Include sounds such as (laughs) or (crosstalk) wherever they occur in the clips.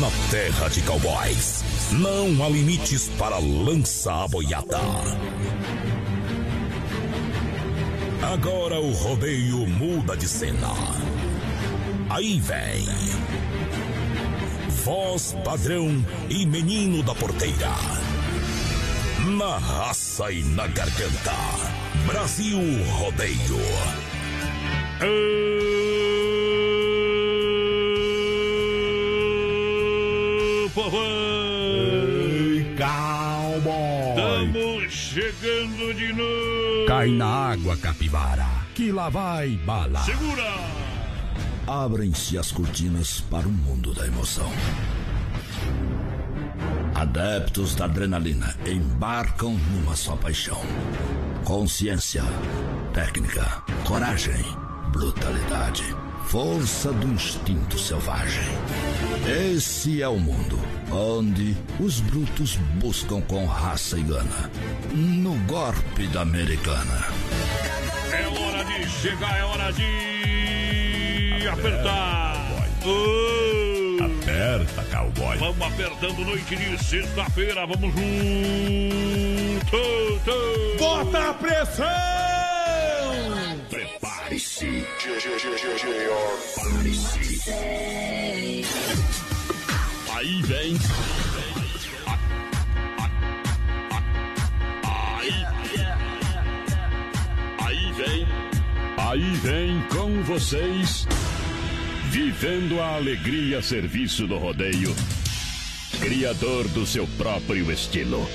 Na terra de cowboys, não há limites para lançar a boiada. Agora o rodeio muda de cena. Aí vem. Voz padrão e menino da porteira. Na raça e na garganta. Brasil Rodeio. Estamos Cai na água, capivara, que lá vai bala. Segura! Abrem-se as cortinas para o mundo da emoção. Adeptos da adrenalina embarcam numa só paixão: consciência, técnica, coragem, brutalidade, força do instinto selvagem. Esse é o mundo onde os brutos buscam com raça e gana. No golpe da americana. É hora de chegar, é hora de apertar. Oh. Aperta, cowboy. Vamos apertando noite de sexta-feira, vamos junto. Bota a pressão! Aí vem. Aí. Aí vem. Aí vem com vocês. Vivendo a alegria serviço do rodeio. Criador do seu próprio estilo.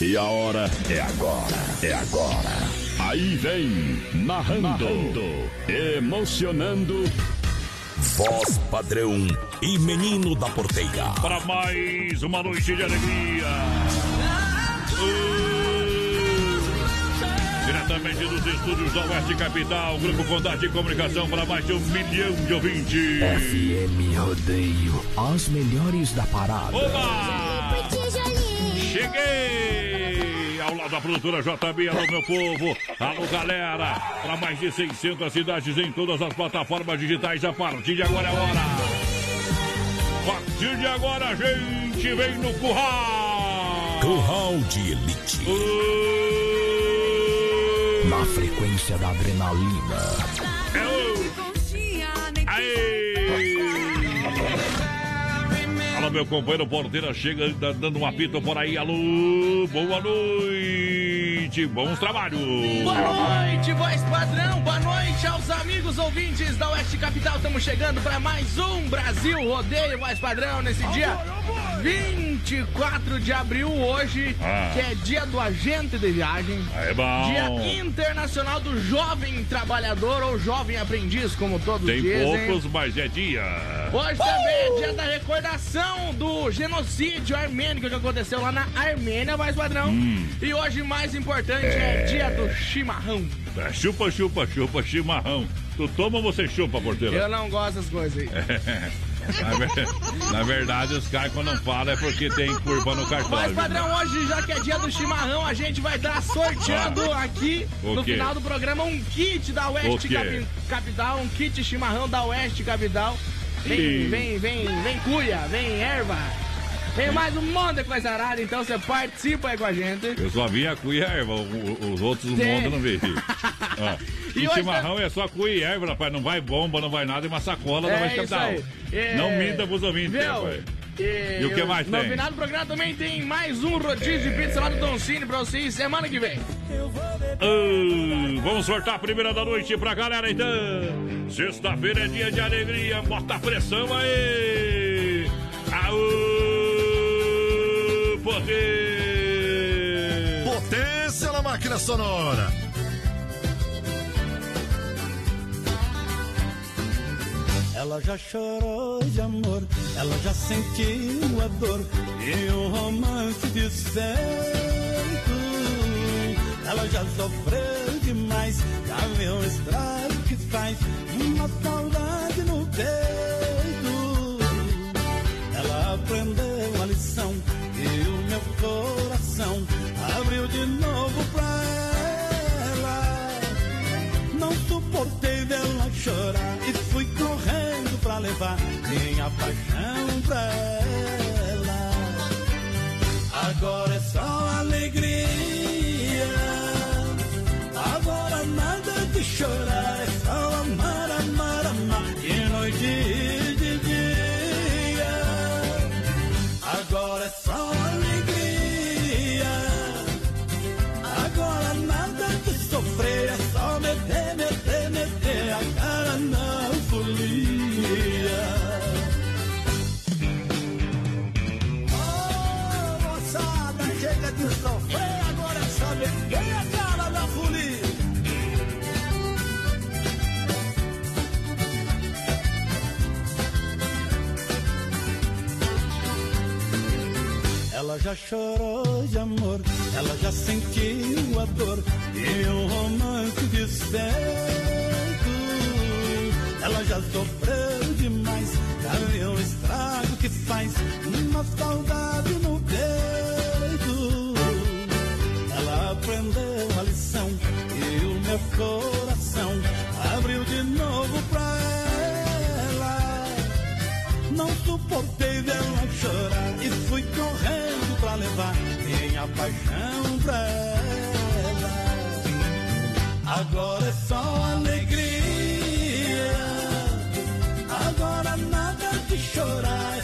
E a hora é agora. É agora. Aí vem, narrando, emocionando. Voz padrão e menino da porteira. Para mais uma noite de alegria. Oh. Diretamente dos estúdios da Oeste Capital, Grupo Contato de Comunicação para mais de um milhão de ouvintes. FM Rodeio, as melhores da parada. Oba! Cheguei! Ao lado da produtora JB, alô meu povo, alô galera, para mais de 600 cidades em todas as plataformas digitais, a partir de agora é a hora. A partir de agora a gente vem no curral. Curral de Elite. Oh, Na frequência da adrenalina. Aê! Alô, meu companheiro porteira, chega tá dando um apito por aí. Alô, boa noite, bons trabalhos. Boa noite, voz padrão. Boa noite aos amigos ouvintes da Oeste Capital. Estamos chegando para mais um Brasil Rodeio Voz Padrão nesse dia 24 de abril, hoje, Ah. que é dia do agente de viagem. É bom. Dia Internacional do Jovem Trabalhador ou Jovem Aprendiz, como todos Tem dizem. poucos, mas é dia. Hoje também é dia da recordação do genocídio armênico que aconteceu lá na Armênia, mais padrão. Hum. E hoje, mais importante, é, dia do chimarrão. É, chupa, chupa, chupa, chimarrão. Tu toma ou você chupa, porteira? Eu não gosto dessas coisas aí. (laughs) Na, ver- na verdade, os caras quando falam é porque tem curva no cartão. Mas, padrão, hoje, já que é dia do chimarrão, a gente vai estar sorteando aqui Ah. O no quê? final do programa um kit da Oeste Capital, um kit chimarrão da Oeste Capital. Vem, vem, vem, vem cuia, vem erva. Tem mais um monte de coisa arada, então você participa aí com a gente. Eu só vi a cuia e a erva, os outros do mundo não vi. (laughs) Ó, E E chimarrão é só cuia e erva, rapaz. Não vai bomba, não vai nada, é uma sacola É isso capital. aí. É, Não minta pros ouvintes, Viu? rapaz. E, E o que mais no tem? final do programa também tem mais um rodízio de pizza lá do Don Cine pra vocês semana que vem. Ah, vamos sortar a primeira da noite pra galera, então. Sexta-feira é dia de alegria, bota a pressão aí. Aô, poder. Potência na máquina sonora. Ela já chorou de amor, ela já sentiu a dor e um romance desfeito. Ela já sofreu demais, já viu o estrago que faz uma saudade no peito. Ela aprendeu coração abriu de novo pra ela. Não suportei dela chorar e fui correndo pra levar minha paixão pra ela. Agora é só alegria, agora nada de chorar. Ela já chorou de amor, ela já sentiu a dor e um romance desfeito. Ela já sofreu demais, já viu o estrago que faz uma saudade no peito. Ela aprendeu a lição e o meu coração abriu de novo pra ela. Não suportei dela chorar e fui correndo levar minha paixão pra ela. Agora é só alegria. Agora nada de chorar,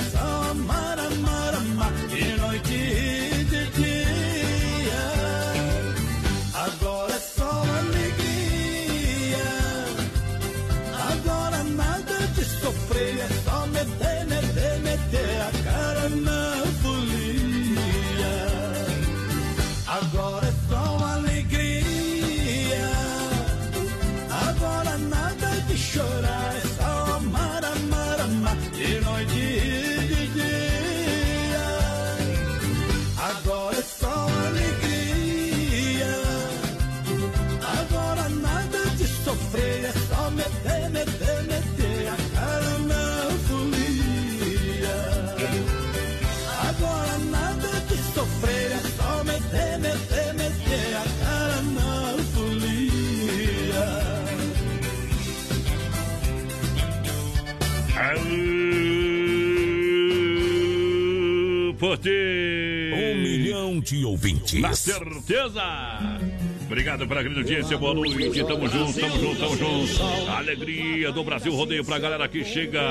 Forte! Um milhão de ouvintes. Na certeza! Obrigado pela grande audiência, boa noite. Tamo junto, tamo junto, tamo junto. Alegria do Brasil Rodeio pra galera que chega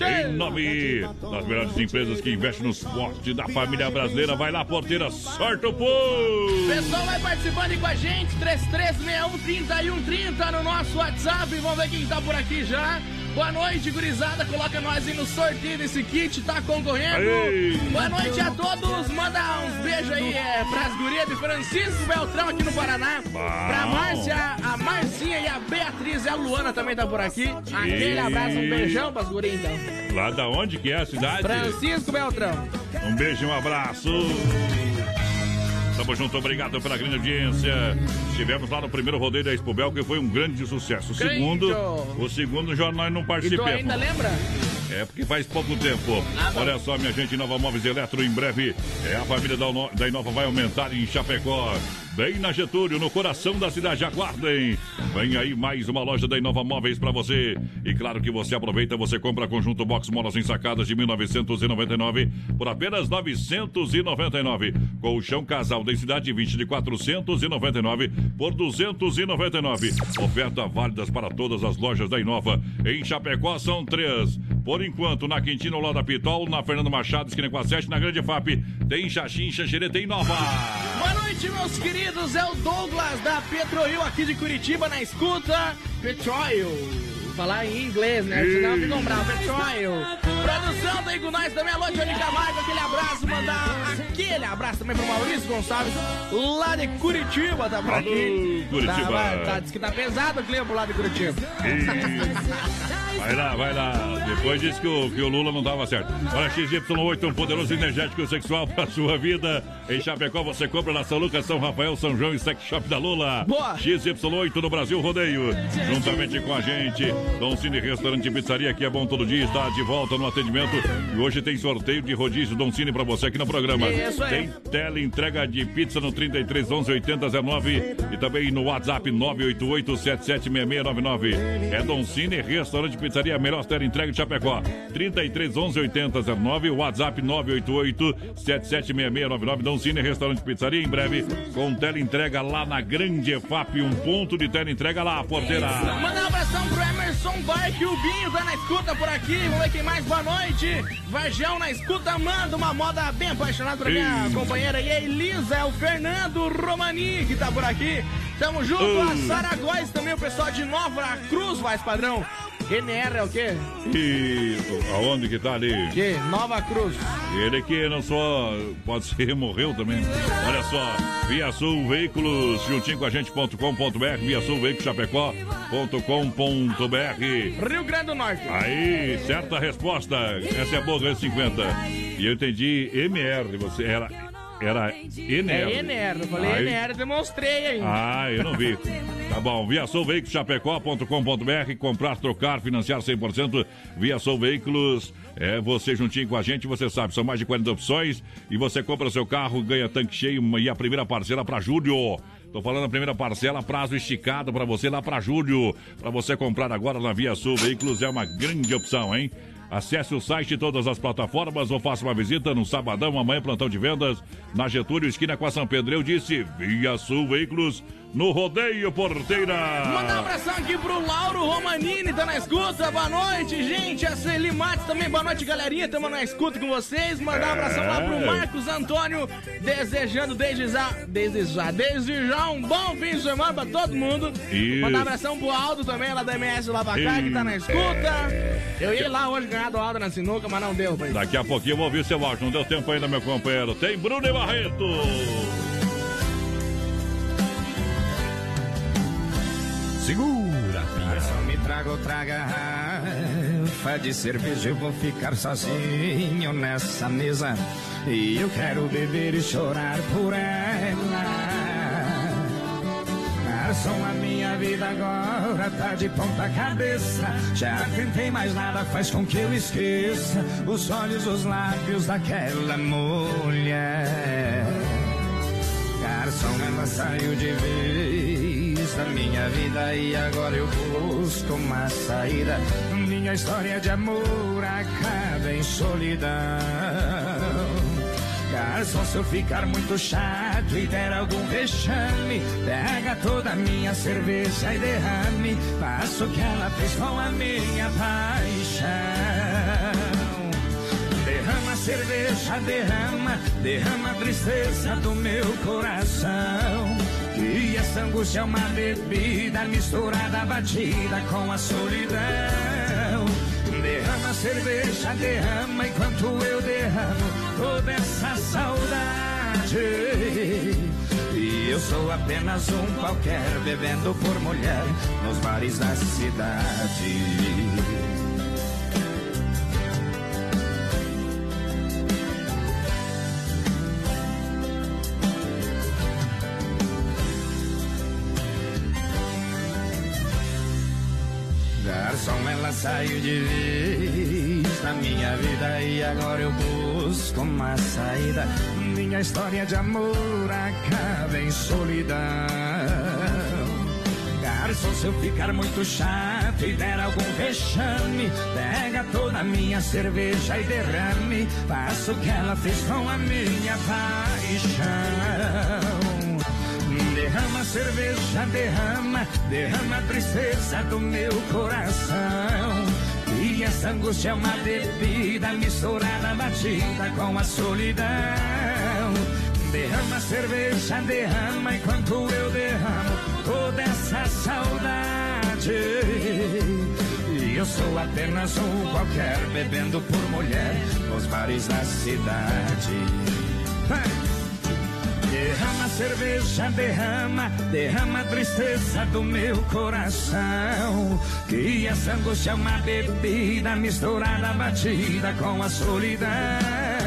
em nome das melhores empresas que investem no esporte da família brasileira. Vai lá, porteira, sorte o povo! Pessoal, vai participando aí com a gente, 3361-3130 no nosso WhatsApp. Vamos ver quem tá por aqui já. Boa noite, gurizada. Coloca nós aí no sorteio desse kit, tá concorrendo. Aê. Boa noite a todos. Manda uns beijos aí é, pras gurias de Francisco Beltrão aqui no Paraná. Pra Márcia, a Marcinha e a Beatriz. E a Luana também tá por aqui. Aquele abraço, um beijão pras gurias então. Lá da onde que é a cidade? Francisco Beltrão. Um beijo e um abraço. Tamo junto, obrigado pela grande audiência. Estivemos lá no primeiro rodeio da Expo Bel, que foi um grande sucesso. O segundo, o segundo já nós não E tu participamos. ainda lembra? É, porque faz pouco tempo. Olha só, minha gente, Nova Móveis Eletro, em breve, é, a família da, da Inova vai aumentar em Chapecó. Bem na Getúlio, no coração da cidade. Aguardem. Vem aí mais uma loja da Inova Móveis pra você. E claro que você aproveita, você compra conjunto box molas ensacadas de 1999 por apenas 999. Colchão casal densidade 20 de 499 por 299. Oferta válidas para todas as lojas da Inova. Em Chapecó são três. Por enquanto, na Quintino, lá da Pitol, na Fernando Machado, esquina com a 7, na Grande FAP, tem Xaxim, Xanxerê, tem Nova. Boa noite, meus queridos. É o Douglas da Petroil aqui de Curitiba na escuta. Petroil. Falar em inglês, né? Senão ficam bravos. Petroil. Produção tá aí com nós também. Alô, Johnny Camargo. Aquele abraço. Mandar aquele abraço também pro Maurício Gonçalves, lá de Curitiba. Tá por aqui. Curitiba. Tá, tá, diz que tá pesado o clima pro lado de Curitiba. Vai lá, vai lá. Depois disse que o, que o Lula não dava certo. Olha, XY8, um poderoso energético sexual pra sua vida. Em Chapecó você compra na São Lucas, São Rafael, São João e Sex Shop da Lula. Boa. XY8 no Brasil Rodeio. Juntamente com a gente, Dom Cine Restaurante e Pizzaria, que é bom todo dia, está de volta no atendimento. E hoje tem sorteio de rodízio Don Cine pra você aqui no programa. Isso aí. Tem tela entrega de pizza no 33 11 80 19 e também no WhatsApp 988 776699. É Don Cine, restaurante pizzaria, melhor tela entrega de Chapecó. 33 11 80 19, WhatsApp 988 776699. Don Cine, restaurante pizzaria, em breve com tela entrega lá na Grande EFAP, um ponto de tela entrega lá, porteira. Manda um abração pro Emerson Barque, o Binho tá na escuta por aqui. Vamos ver quem mais. Boa noite. Varjão na escuta, manda uma moda bem apaixonada pra minha Ei. companheira e a Elisa, é o Fernando Romani que tá por aqui. Tamo junto, Ei. a Sara Góes também, o pessoal de Nova Cruz, mais padrão. NR é o quê? Isso, aonde que tá ali? Que? Nova Cruz. Ele que não só pode ser, (laughs) morreu também. Olha só, Via Sul Veículos, juntinho com a gente.com.br, Via Sul Veículos Chapecó.com.br. Rio Grande do Norte. Aí, certa resposta. Essa é boa, ganhou 50. E eu entendi MR, você era. Era NR. É NR, eu falei Aí- NR, demonstrei aí. Ah, eu não vi. Tá bom, Via Sul Veículos Chapecó.com.br, comprar, trocar, financiar 100%. Via Sul Veículos, é você juntinho com a gente, você sabe, são mais de 40 opções e você compra seu carro, ganha tanque cheio e a primeira parcela para julho. Tô falando a primeira parcela, prazo esticado para você lá para julho. Para você comprar agora na Via Sul Veículos é uma grande opção, hein? Acesse o site e todas as plataformas ou faça uma visita no sabadão, amanhã, plantão de vendas, na Getúlio, esquina com a São Pedro. Eu disse Via Sul Veículos, no Rodeio Porteira. Mandar um abração aqui pro Lauro Romanini, tá na escuta. Boa noite, gente. A Celi Matos também, boa noite, galerinha. Tamo na escuta com vocês. Mandar um abração lá pro É. Marcos Antônio, desejando desde já, desde já, desde já um bom fim de semana pra todo mundo. Isso. Mandar um abração pro Aldo também, lá da MS cá, que tá na escuta. Eu ia lá hoje ganhar do Aldo na sinuca, mas não deu, pai. Daqui a pouquinho eu vou ouvir seu áudio. Não deu tempo ainda, meu companheiro. Tem Bruno e Barreto. Segura. Só me traga outra garrafa de cerveja, eu vou ficar sozinho nessa mesa. E eu quero beber e chorar por ela. Garçom, a minha vida agora tá de ponta cabeça. Já tentei, mas nada faz com que eu esqueça os olhos, os lábios daquela mulher. Garçom, ela saiu de vez da minha vida e agora eu busco uma saída. Minha história de amor acaba em solidão. Garçom, se eu ficar muito chato e der algum vexame, pega toda a minha cerveja e derrame. Faça o que ela fez com a minha paixão. Derrama cerveja, derrama, derrama a tristeza do meu coração. E essa angústia é uma bebida misturada, batida com a solidão. Derrama cerveja, derrama enquanto eu derramo toda essa saudade. E eu sou apenas um qualquer bebendo por mulher nos bares da cidade. Garçom, ela saiu de vez da minha vida e agora eu busco uma saída. Minha história de amor acaba em solidão. Garçom, se eu ficar muito chato e der algum vexame, pega toda a minha cerveja e derrame. Faça o que ela fez com a minha paixão. Derrama cerveja, derrama, derrama a tristeza do meu coração. Essa angústia é uma bebida misturada, batida com a solidão. Derrama cerveja, derrama enquanto eu derramo toda essa saudade. E eu sou apenas um qualquer bebendo por mulher nos bares da cidade. Hey! Derrama cerveja, derrama, derrama a tristeza do meu coração. Que essa angústia é uma bebida misturada, batida com a solidão.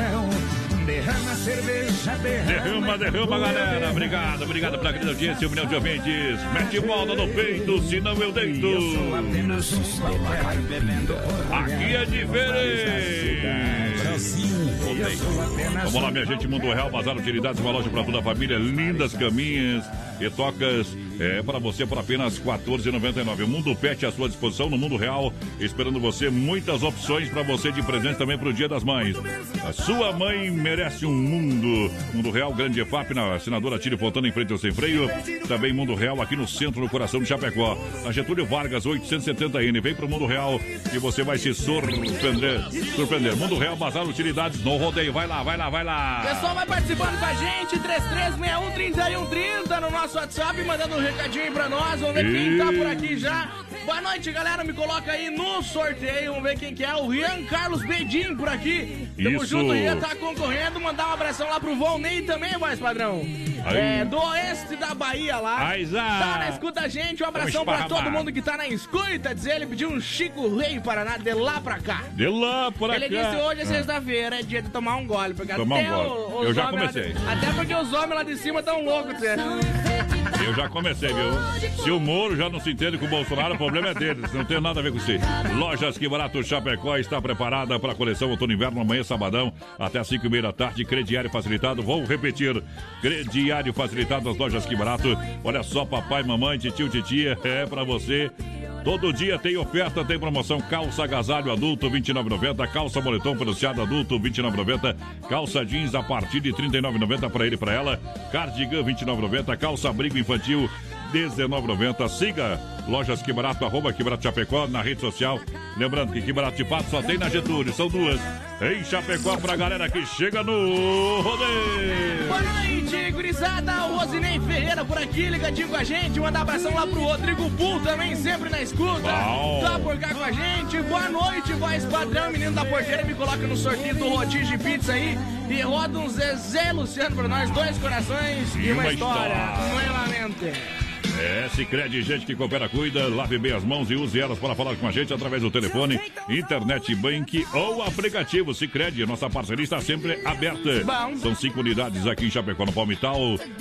Derrama cerveja, derrama. Derrama, derrama, galera. Obrigado, obrigado pela grande audiência, um milhão de ouvintes. Mete bola no peito, senão eu deito. Aqui é diferente. Vamos lá, minha gente. Mundo Real, Bazar Utilidades, uma loja para toda a família. Lindas caminhas e tocas é para você por apenas R$ 14,99. O Mundo Pet à sua disposição no Mundo Real, esperando você. Muitas opções para você de presente também para o Dia das Mães. A sua mãe merece um mundo. Mundo Real, Grande EFAP, na senadora Tire Fontana, em frente ao Sem Freio. Também Mundo Real, aqui no centro, no coração de Chapecó. Na Getúlio Vargas, 870N. Vem para o Mundo Real e você vai se surpreender. Surpreender. Mundo Real, Bazar Utilidades no rodeio. Vai lá, vai lá, vai lá. Pessoal, vai participando com a gente. 3361 no nosso WhatsApp, mandando recadinho pra nós. Vamos ver quem tá por aqui já. Boa noite, galera. Me coloca aí no sorteio. Vamos ver quem que é. O Rian Carlos Bedin por aqui. Tamo Isso. junto, o Rian tá concorrendo. Mandar um abração lá pro Volney também, mais padrão. Aí. É, do oeste da Bahia lá. Aí. Tá na escuta a gente. Um abração pra todo mundo que tá na escuta. Diz ele, pediu um Chico Rei Paraná de lá pra cá. De lá por Ele aqui. disse hoje é Ah. sexta-feira, é dia de tomar um gole. Porque Tomar até um gole. o- os Eu já lá de- comecei. até porque os homens lá de cima tão loucos, Zé. Eu já comecei, viu? Se o Moro já não se entende com o Bolsonaro, o problema é dele. Não tem nada a ver com isso. Lojas Que Barato Chapecó está preparada para a coleção outono inverno amanhã, sabadão, até às 5 e meia da tarde. Crediário facilitado. Vou repetir. Crediário facilitado nas lojas Que Barato. Olha só, papai, mamãe, titio, titia, é para você. Todo dia tem oferta, tem promoção. Calça agasalho adulto, R$ 29,90. Calça moletom peluciado adulto, R$ 29,90. Calça jeans a partir de R$ 39,90 para ele e para ela. Cardigan, R$ 29,90. Calça abrigo infantil, R$ 19,90. Siga Lojas Que Barato, arroba Que Barato Chapecó na rede social. Lembrando que Que Barato de Pato só tem na Getúlio, são duas. Em Chapecó pra galera que chega no rodeio. Boa noite, gurizada. O Rosinei Ferreira por aqui, ligadinho com a gente. Mandar abração lá pro Rodrigo Bull também, sempre na escuta. Bom. Tá por cá com a gente. Boa noite, voz padrão. Menino da porteira, me coloca no sorteio do rodízio de pizza aí. E roda um Zezé Luciano pra nós. Dois corações e, E uma, uma história. história. Nuevamente. É, Cicred, gente que coopera, cuida, lave bem as mãos e use elas para falar com a gente através do telefone, internet, bank ou aplicativo. Cicred, nossa parceria está sempre aberta. São cinco unidades aqui em Chapecó, no Palmital,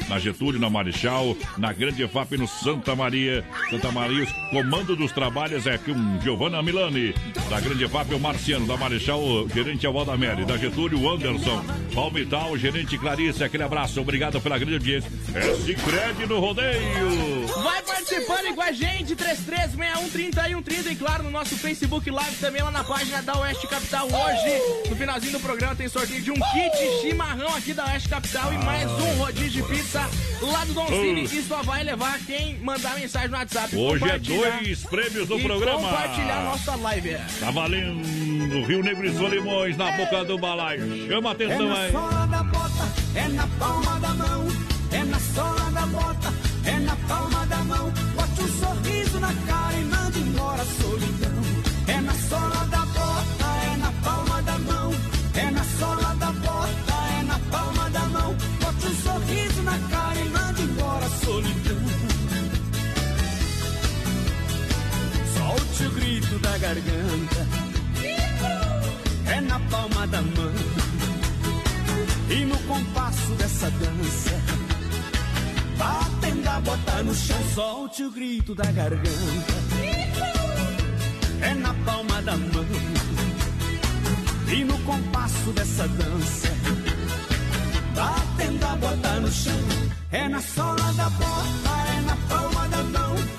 na Getúlio, na Marechal, na Grande EFAP, no Santa Maria. Santa Maria, o comando dos trabalhos é com Giovanna Milani. Da Grande EFAP, o Marciano. Da Marechal, o gerente é o Valdamere. Da Getúlio, o Anderson. Palmital, gerente Clarice. Aquele abraço, obrigado pela grande audiência. É Cicred no rodeio. Vai participando aí com a gente, 33613130 e claro, no nosso Facebook Live também lá na página da Oeste Capital. Hoje, no finalzinho do programa, tem sorteio de um kit chimarrão aqui da Oeste Capital e mais um rodízio de pizza lá do Don Cine. E só vai levar quem mandar mensagem no WhatsApp. Hoje é dois prêmios do e programa. compartilhar nossa live. Tá valendo Rio Negro e Solimões na boca do balaio. Chama a É atenção na aí. sola da bota, é na palma da mão. É na sola da bota, é na palma da mão. Bote um sorriso na cara e manda embora a solidão. É na sola da bota, é na palma da mão. É na sola da bota, é na palma da mão. Bote um sorriso na cara e manda embora a solidão. Solte o grito da garganta. É na palma da mão. E no compasso dessa dança, batendo a bota no chão, solte o grito da garganta. É na palma da mão. E no compasso dessa dança, batendo a bota no chão. É na sola da bota, é na palma da mão.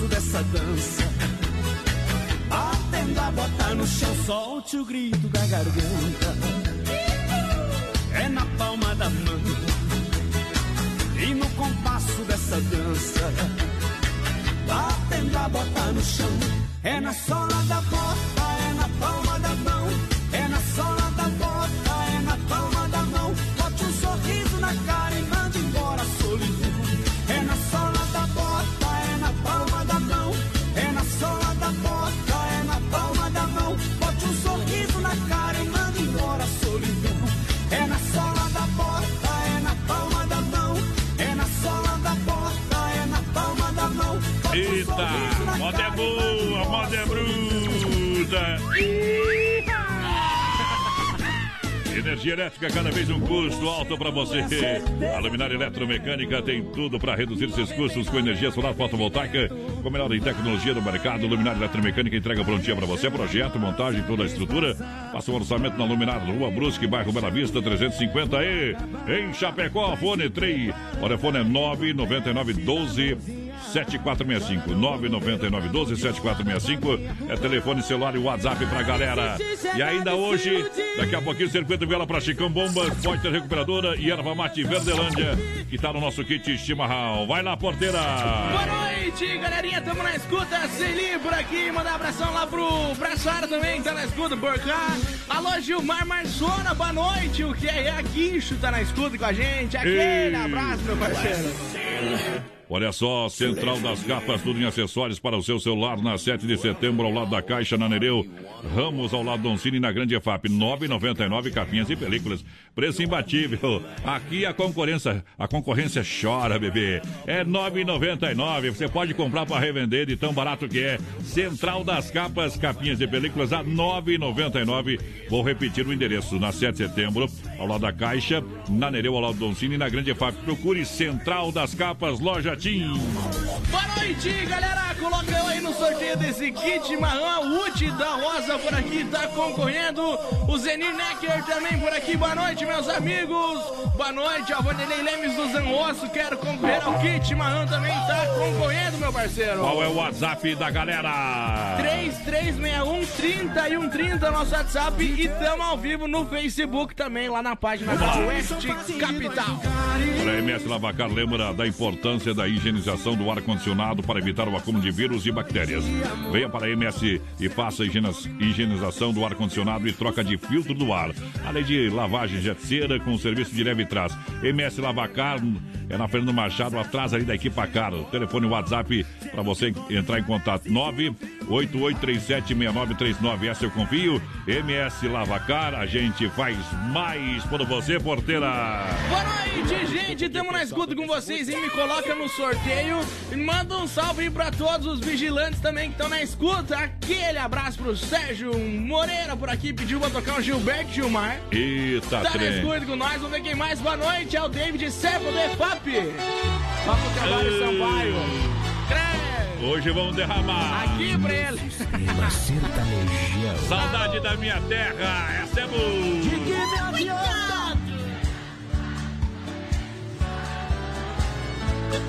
Compasso dessa dança. Batendo a bota no chão, solte o grito da garganta. É na palma da mão e no compasso dessa dança. Batendo a bota no chão, é na sola da bota, Energia elétrica, cada vez um custo alto para você. A Luminária Eletromecânica tem tudo para reduzir seus custos com energia solar fotovoltaica, com a melhor em tecnologia do mercado. Luminária Eletromecânica entrega prontinha para você. Projeto, montagem, toda a estrutura. Faça um orçamento na Luminária, Rua Brusque, bairro Bela Vista, 350 e em Chapecó. Fone 3, o telefone é 999 12 7465 999 12 7465 é telefone celular e WhatsApp pra galera. E ainda hoje, daqui a pouquinho, circuito viola pra Chicão Bombas, Pointer Recuperadora e Erva Mate Verdelândia, que tá no nosso kit chimarrão. Vai lá, porteira! Boa noite, galerinha, tamo na escuta, Celi por aqui, mandar um abração lá pro Braçara também, tá na escuta por cá. Alô, Gilmar Marzona, boa noite, o que é Aguincho tá na escuta com a gente, aquele abraço, meu parceiro. Olha só, Central das Capas, tudo em acessórios para o seu celular, na 7 de setembro, ao lado da Caixa, na Nereu. Ramos, ao lado do Oncine, na Grande EFAP, 9,99 capinhas e películas. Preço imbatível. Aqui a concorrência, a concorrência chora, bebê. É 9,99. Você pode comprar para revender de tão barato que é. Central das Capas, capinhas e películas a 9,99. Vou repetir o endereço, na 7 de setembro, ao lado da Caixa, na Nereu, ao lado do Oncine, na Grande EFAP. Procure Central das Capas, loja Boa noite, galera, coloca aí no sorteio desse kit marrom, o Uti da Rosa por aqui tá concorrendo, o Zenir Necker também por aqui, boa noite, meus amigos. Boa noite, a Vanderlei Lemes do Zangosso, quero concorrer ao kit marrom também tá concorrendo, meu parceiro. Qual é o WhatsApp da galera? 3361 30 nosso WhatsApp e tamo ao vivo no Facebook também, lá na página da Oeste Capital. Olha, a MS Lavacar lembra da importância da higienização do ar-condicionado para evitar o acúmulo de vírus e bactérias. Venha para a MS e faça higienização do ar-condicionado e troca de filtro do ar. Além de lavagem de cera com serviço de leve trás. MS Lavacar é na Fernando Machado, atrás ali da equipa Caro. Telefone WhatsApp para você entrar em contato 988376939. Essa eu confio. MS Lavacar, a gente faz mais por você, porteira. Boa noite, gente. Tamo na escuta com vocês e me coloca no sorteio. E manda um salve aí pra todos os vigilantes também que estão na escuta. Aquele abraço pro Sérgio Moreira por aqui. Pediu pra tocar o Gilberto Gilmar. Eita, Tá na trem. escuta com nós. Vamos ver quem mais. Boa noite. É o David Servo do EFAP. Papo Trabalho Sampaio. Hoje vamos derramar. Aqui pra ele. Saudade da minha terra. Essa é boa.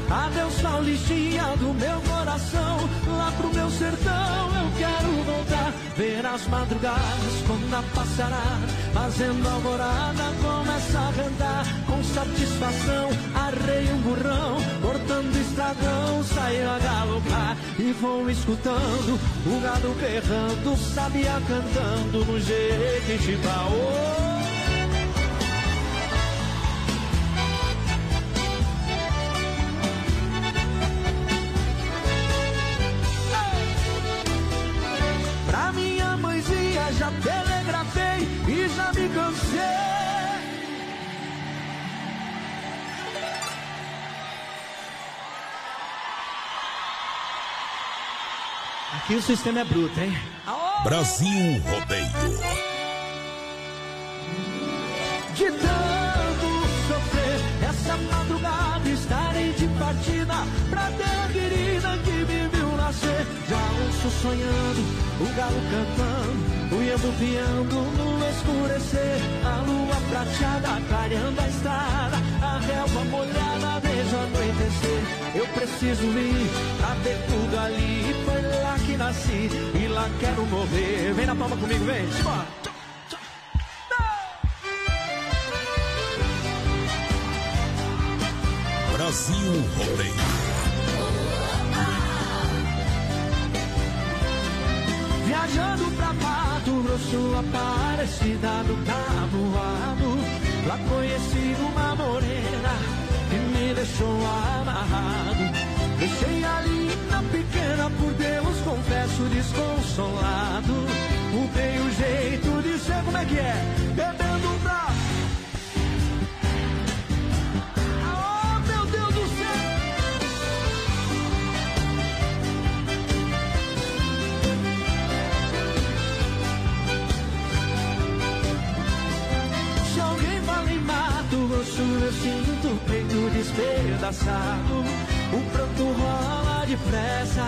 Adeus, Paulistinha do meu coração. Lá pro meu sertão eu quero voltar. Ver as madrugadas como na passará. Fazendo alvorada, começa a cantar. Com satisfação, arrei um burrão. Cortando estradão, saio a galopar. E vou escutando o gado berrando. Sabia cantando no Jequitibá. Oh! Pra minha mãezinha já telegrafei e já me cansei. Aqui o sistema é bruto, hein? Brasil Rodeio. De tanto sofrer, essa madrugada estarei de partida pra terra querida que me viu nascer. Já ouço sonhando, o galo cantando, o iambu piando no escurecer. A lua prateada clareando a estrada, a relva molhada vejo anoitecer. Eu preciso ir pra saber tudo ali. Foi lá que nasci e lá quero morrer. Vem na palma comigo, vem. Simbora. Brasil Rodeio. Viajando pra Mato Grosso, Aparecida do Tabuado. Lá conheci uma morena que me deixou amarrado. Deixei a linda pequena, por Deus, confesso, desconsolado. Mudei o jeito de ser, como é que é? Bebendo pra... peito despedaçado. O pranto rola depressa,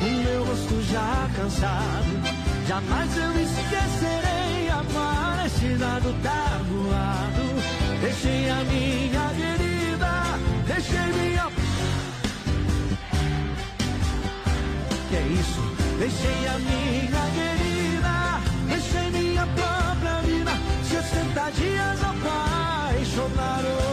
o meu rosto já cansado. Jamais eu esquecerei a parecida do tabuado. Deixei a minha querida, deixei minha. Que é isso? Deixei a minha querida, deixei minha própria vida. 60 dias apaixonado.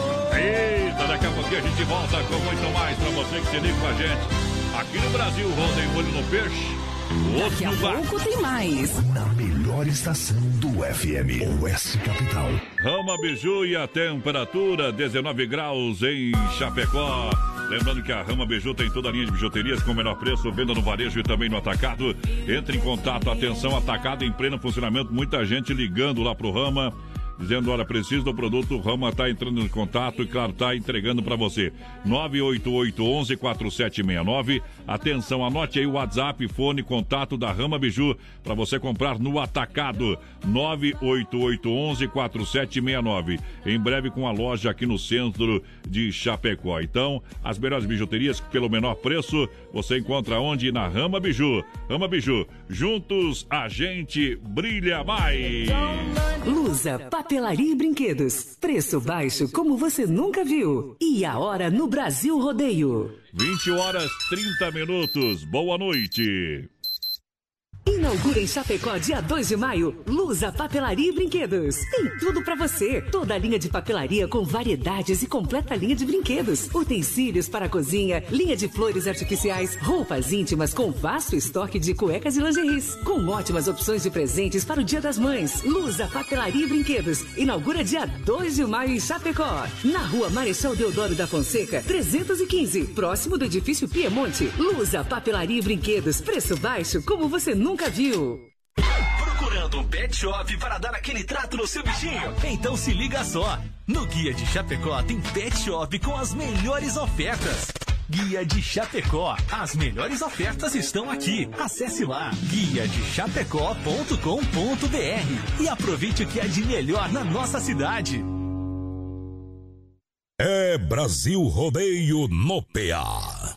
A gente volta com muito mais pra você que se liga com a gente. Aqui no Brasil, roda olho no peixe. O outro Daqui a pouco tem mais. Na melhor estação do FM, Oeste Capital. Rama Biju e a temperatura 19 graus em Chapecó. Lembrando que a Rama Biju tem toda a linha de bijuterias com o menor preço, venda no varejo e também no atacado. Entre em contato, atenção, atacado em pleno funcionamento. Muita gente ligando lá pro Rama. Dizendo, olha, preciso do produto, o Rama está entrando em contato e, claro, está entregando para você. 988-11-4769. Atenção, anote aí o WhatsApp, fone, contato da Rama Biju para você comprar no atacado. 988-11-4769. Em breve com a loja aqui no centro de Chapecó. Então, as melhores bijuterias pelo menor preço você encontra onde? Na Rama Biju. Rama Biju, juntos a gente brilha mais. Lusa, papelaria e brinquedos. Preço baixo como você nunca viu. E a hora no Brasil Rodeio. 20 horas 30 minutos. Boa noite. Inaugura em Chapecó, dia 2 de maio, Lusa Papelaria e Brinquedos. Tem tudo pra você. Toda a linha de papelaria com variedades e completa linha de brinquedos. Utensílios para a cozinha, linha de flores artificiais, roupas íntimas com vasto estoque de cuecas e lingeries. Com ótimas opções de presentes para o Dia das Mães. Lusa Papelaria e Brinquedos. Inaugura dia 2 de maio em Chapecó. Na rua Marechal Deodoro da Fonseca, 315. Próximo do edifício Piemonte. Lusa Papelaria e Brinquedos. Preço baixo como você nunca viu. Procurando um pet shop para dar aquele trato no seu bichinho? Então se liga só! No Guia de Chapecó tem pet shop com as melhores ofertas. Guia de Chapecó. As melhores ofertas estão aqui. Acesse lá guia de chapecó.com.br e aproveite o que há de melhor na nossa cidade. É Brasil Rodeio no PA.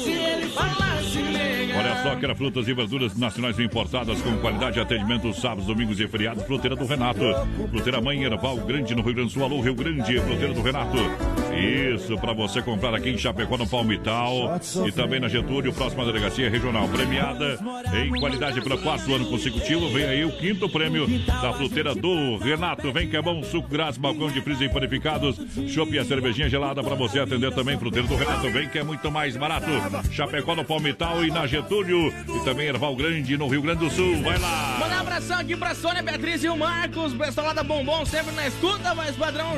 só, que era frutas e verduras nacionais importadas com qualidade e atendimento sábados, domingos e feriados. Fruteira do Renato. Fruteira Mãe Erval Grande no Rio Grande do Sul. Alô, Rio Grande. Fruteira do Renato. Isso, para você comprar aqui em Chapecó, no Palmital e também na Getúlio, próxima delegacia regional. Premiada em qualidade pelo quarto ano consecutivo. Vem aí o quinto prêmio da fruteira do Renato. Vem que é bom, suco grátis, balcão de freezer e panificados, chopp e a cervejinha gelada para você atender também. Fruteira do Renato, vem que é muito mais barato. Chapecó, no Palmital e na Getúlio. E também Erval Grande, no Rio Grande do Sul. Vai lá! Manda um abração aqui pra Sônia Beatriz e o Marcos, pessoal lá da Bombom, sempre na escuta, mas padrão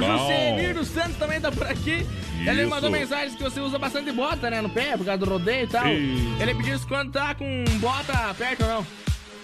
dos Santos também tá por aqui. Ele Isso. mandou mensagens que você usa bastante bota, né, no pé, por causa do rodeio e tal. Isso. Ele pediu isso quando tá com bota perto ou não.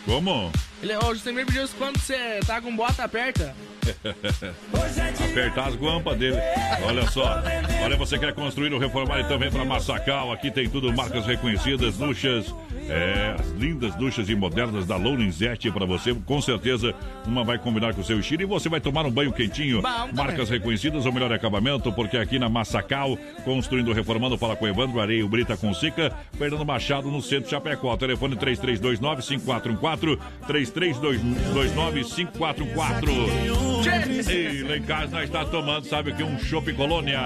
Como? Ele, o Josemir pediu isso quando você tá com bota aperta. (laughs) Apertar as guampas dele. Olha só. Olha, você quer construir ou reformar e também para Massacal. Aqui tem tudo, marcas reconhecidas, duchas, é, as lindas duchas e modernas da Lorenzetti para você. Com certeza, uma vai combinar com o seu estilo e você vai tomar um banho quentinho. Marcas reconhecidas, o melhor acabamento, porque aqui na Massacal, construindo ou reformando, fala com Evandro Areio Brita Consica, Fernando Machado no centro de Chapecó. Telefone 3329-5414, 3329-5414. E lá em casa nós está tomando, sabe o que? Um Chopp Colônia.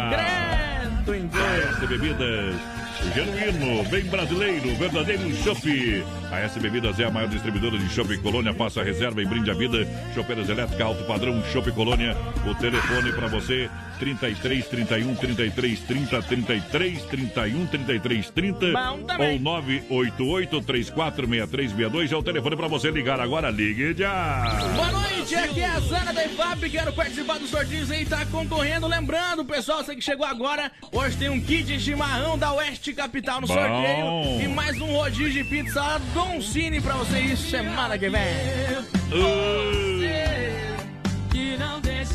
Credo, AS Bebidas. Genuíno, bem brasileiro, verdadeiro chopp. A S Bebidas é a maior distribuidora de chopp Colônia. Faça a reserva e brinde a vida. Chopeiras elétrica alto padrão Chopp Colônia. O telefone para você 33 31 33 30 33 31 33 30 Bom também. ou 988 34 6362 é o telefone para você ligar agora. Ligue já. Boa noite, aqui é a Zana da IFAP, quero participar dos sorteios aí, tá concorrendo. Lembrando, pessoal, você que chegou agora, hoje tem um kit de chimarrão da Oeste Capital no Bom. sorteio e mais um rodízio de pizza lá Dom Cine pra você isso semana que vem.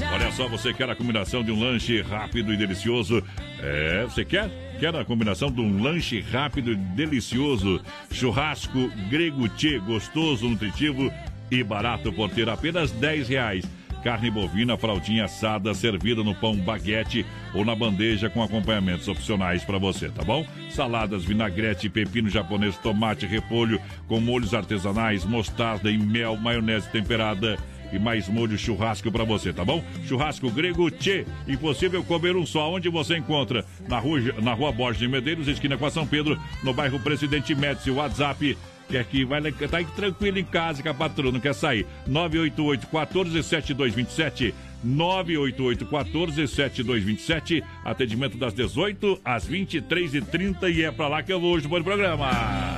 Olha só, você quer a combinação de um lanche rápido e delicioso? É, você quer? Quer a combinação de um lanche rápido e delicioso? Churrasco grego tchê, gostoso, nutritivo e barato por ter apenas 10 reais. Carne bovina, fraldinha assada, servida no pão baguete ou na bandeja com acompanhamentos opcionais para você, tá bom? Saladas, vinagrete, pepino japonês, tomate, repolho com molhos artesanais, mostarda e mel, maionese temperada e mais molho churrasco para você, tá bom? Churrasco grego Tchê, impossível comer um só. Onde você encontra? Na rua, na rua Borges de Medeiros, esquina com a São Pedro, no bairro Presidente Médici. WhatsApp Quer que vai tá tranquilo em casa com a patroa, não quer sair. 988 14 7227 988 14 7227 Atendimento das 18 às 23h30 e é pra lá que eu vou hoje do programa.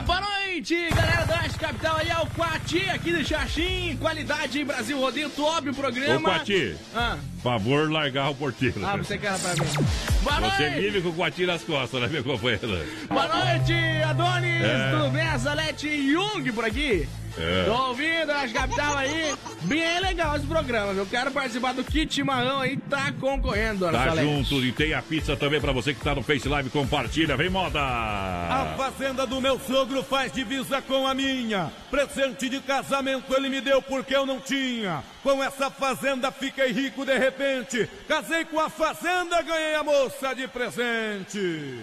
Boa noite, galera da Oeste Capital aí, é o Quati aqui de Xaxim, qualidade Brasil Rodeio, top o programa. Ô, Quati, Ah, favor largar o porteiro. ah você quer pra mim. Boa Você noite. vive com o Quati nas costas, né, meu companheiro? Boa noite, Adonis, É. tudo bem? A Salete Jung por aqui. É. Tô ouvindo, acho capital aí. Bem legal esse programa, viu? Quero participar do Kit Chimarrão aí, tá concorrendo, Dona Tá Salete. junto e tem a pizza também pra você que tá no Face Live, compartilha, vem moda! A fazenda do meu sogro faz divisa com a minha. Presente de casamento ele me deu porque eu não tinha. Com essa fazenda fiquei rico de repente. Casei com a fazenda, ganhei a moça de presente.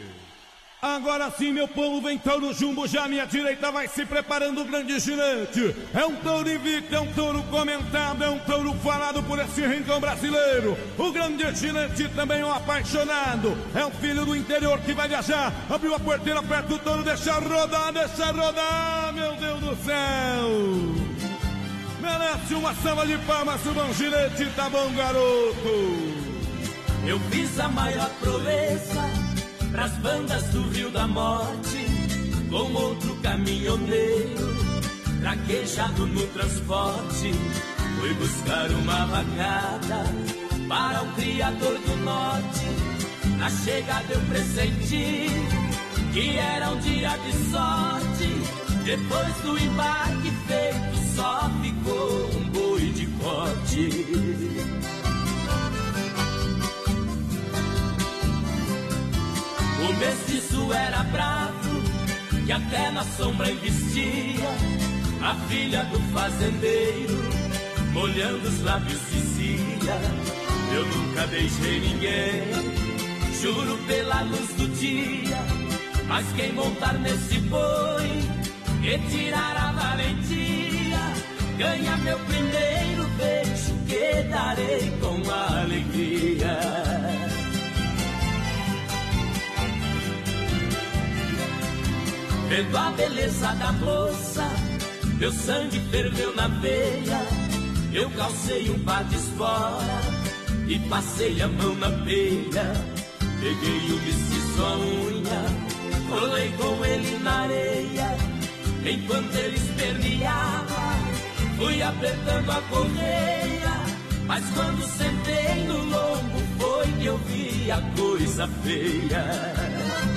Agora sim, meu povo, vem touro jumbo, já minha direita vai se preparando o grande ginete. É um touro invicto, é um touro comentado, é um touro falado por esse rincão brasileiro. O grande ginete também é um apaixonado, é um filho do interior que vai viajar. Abriu a porteira perto do touro, deixa rodar, deixa rodar, meu Deus do céu. Merece uma salva de palmas, o bom ginete, tá bom, garoto. Eu fiz a maior proeza pras bandas do Rio da Morte, com outro caminhoneiro, traquejado no transporte. Fui buscar uma vacada para o criador do norte. Na chegada eu pressenti que era um dia de sorte. Depois do embarque feito, só ficou um boi de corte. Mestiço era bravo, que até na sombra investia. A filha do fazendeiro, molhando os lábios, dizia: Eu nunca beijei ninguém, juro pela luz do dia. Mas quem montar nesse boi e tirar a valentia, ganha meu primeiro beijo que darei com alegria. Vendo a beleza da moça, meu sangue ferveu na veia. Eu calcei um par de espora e passei a mão na peia. Peguei o mestiço a unha, rolei com ele na areia. Enquanto ele esperneava, fui apertando a correia. Mas quando sentei no lombo, foi que eu vi a coisa feia.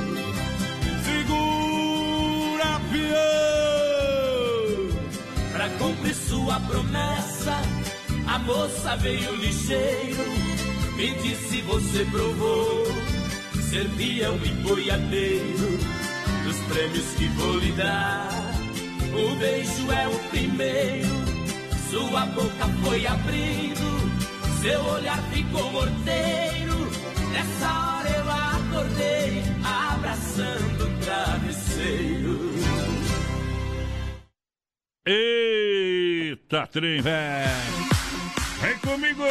Segura, peão! Pra cumprir sua promessa, a moça veio ligeiro e disse: Você provou ser peão e boiadeiro dos prêmios que vou lhe dar. O beijo é o primeiro, sua boca foi abrindo, seu olhar ficou morteiro. Nessa hora eu acordei, abraçando o travesseiro. Eita, trem, velho. Vem comigo.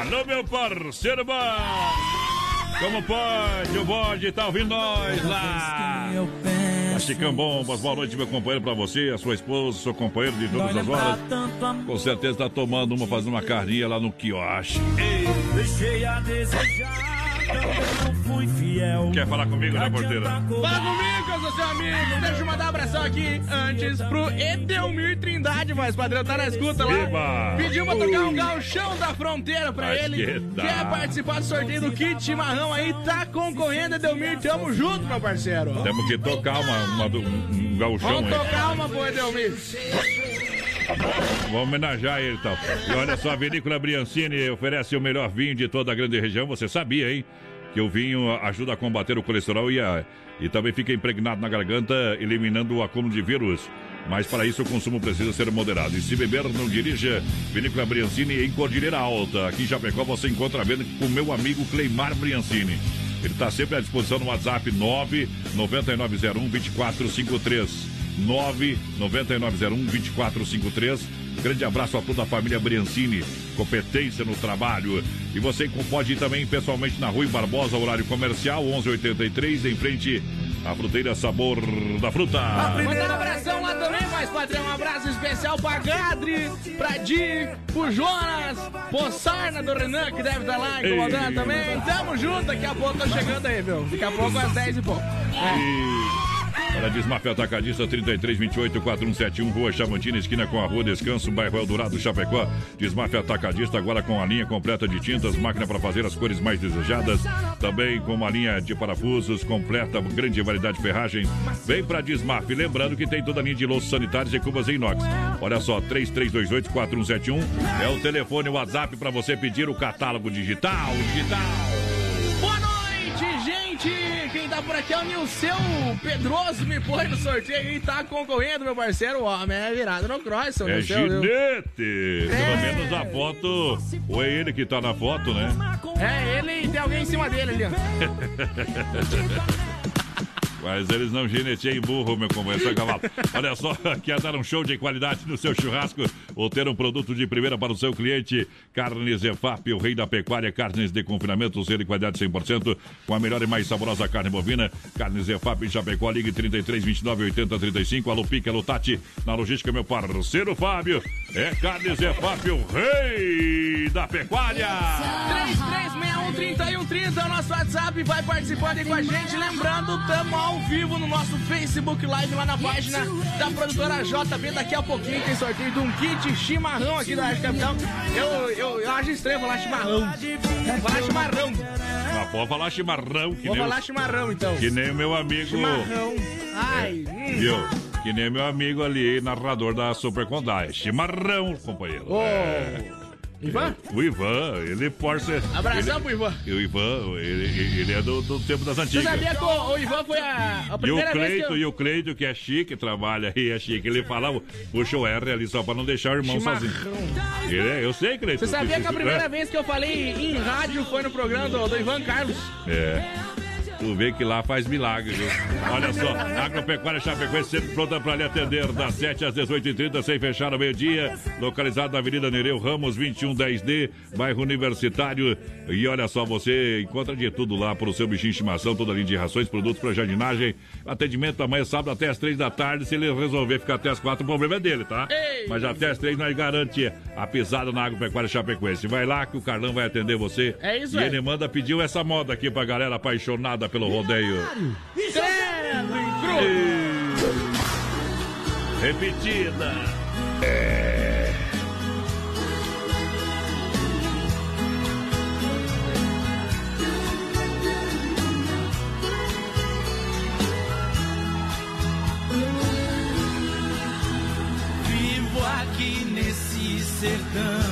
Alô, meu parceiro bom. Como pode? O bode tá ouvindo nós lá. Chicão Bombas, boa noite, meu companheiro, pra você, a sua esposa, seu companheiro de todas as horas. Com certeza tá tomando uma, fazendo uma carninha lá no quiosque. Deixei a desejar, Quer falar comigo, né, porteira? Fala comigo, eu sou seu amigo. Deixa eu mandar um abração aqui antes pro Edelmir Trindade, mas padrão tá na escuta lá. Eba! Pediu pra tocar um galchão da fronteira pra Mas ele. que tal? Quer participar do sorteio do kit chimarrão aí? Tá concorrendo, Edelmir. Tamo junto, meu parceiro. Temos que tocar uma, uma do- um gauchão Vamos aí. tocar uma pro Edelmir. Vamos homenagear ele então. E olha só, a Vinícola Briancini oferece o melhor vinho de toda a grande região. Você sabia, hein? Que o vinho ajuda a combater o colesterol e, a- e também fica impregnado na garganta, eliminando o acúmulo de vírus. Mas para isso o consumo precisa ser moderado. E se beber, não dirija. Vinícola Briancini em Cordilheira Alta. Aqui em Chapecó você encontra a venda com o meu amigo Cleimar Briancini. Ele está sempre à disposição no WhatsApp 99901 2453. 99901 2453. Grande abraço a toda a família Briancini, competência no trabalho. E você pode ir também pessoalmente na Rui Barbosa, horário comercial, 1183, em frente à fruteira Sabor da Fruta. Mandar um abração lá também, mais padrão. Um abraço especial pra Gadri, pra Di, pro Jonas, pro Sarna do Renan, que deve estar lá incomodando Ei. também. Tamo junto, daqui a pouco tô chegando aí, viu? Daqui a pouco às 10 e pouco. É. Para Desmafia Atacadista 3328 4171, Rua Chavantina, esquina com a Rua Descanso, bairro Eldorado, Chapecó. Desmafia Atacadista agora com a linha completa de tintas, máquina para fazer as cores mais desejadas. Também com uma linha de parafusos completa, grande variedade de ferragens. Vem para Desmaf, lembrando que tem toda a linha de louças sanitários e cubas em inox. Olha só, 3328 4171 é o telefone, o WhatsApp para você pedir o catálogo digital, digital. Quem tá por aqui é o Nilceu Pedroso, me põe no sorteio e tá concorrendo, meu parceiro. O homem é virado no cross, É Nilceu, ginete! Pelo menos a foto, ou é ele que tá na foto, né? É, ele e tem alguém em cima dele ali, ó. (laughs) Mas eles não gineteiam burro, meu companheiro, cavalo. Olha só, quer dar um show de qualidade no seu churrasco ou ter um produto de primeira para o seu cliente? Carnes Efap, o rei da pecuária, carnes de confinamento, selo e qualidade 100%, com a melhor e mais saborosa carne bovina. Carnes Efap Chapecó, ligue 33 29 80 35. Alô Pique, alô Tati, na logística, meu parceiro Fábio. É Carnes Efap, o rei da pecuária. 33613130 é o nosso WhatsApp, vai participando aí com a gente. Lembrando, tamo ao vivo no nosso Facebook Live lá na página da produtora JB. Daqui a pouquinho tem sorteio de um kit chimarrão aqui da Arte Capital. Eu, eu, eu acho estranho falar chimarrão. Falar chimarrão. Mas pode falar chimarrão, que Vou nem, falar o, chimarrão então. que nem o meu amigo. Chimarrão. Ai, hum. Viu? Que nem meu amigo ali, narrador da Super Condai. Chimarrão, companheiro. Ô, É. Ivan? O Ivan, ele Porsche. Abração ele, pro Ivan. E o Ivan, ele, ele é do, do tempo das Você antigas. sabia que o, o Ivan foi a, a E o primeira vez que Cleito, eu... e o Cleito, que é chique, trabalha aí, é chique. Ele falava, puxa o R ali só pra não deixar o irmão Chimarrão. sozinho. Ele é, eu sei, Cleito. Você sabia que a primeira É. vez que eu falei em rádio foi no programa do, do Ivan Carlos? É. Tu vê que lá faz milagre, viu? Olha só, Agropecuária Chapecoense sempre pronta para lhe atender das 7 às 18h30, sem fechar ao meio-dia. Localizado na Avenida Nereu Ramos, 2110D, bairro Universitário. E olha só, você encontra de tudo lá para o seu bichinho de estimação, toda a linha de rações, produtos para jardinagem. Atendimento amanhã, sábado, até as 3 da tarde. Se ele resolver ficar até as 4, o problema é dele, tá? Mas até as 3 nós garante a pisada na Agropecuária Chapecoense. Vai lá que o Carlão vai atender você. É isso E aí. ele manda, pediu essa moda aqui pra galera apaixonada pelo rodeio. Incru- Repetida. É. Vivo aqui nesse sertão.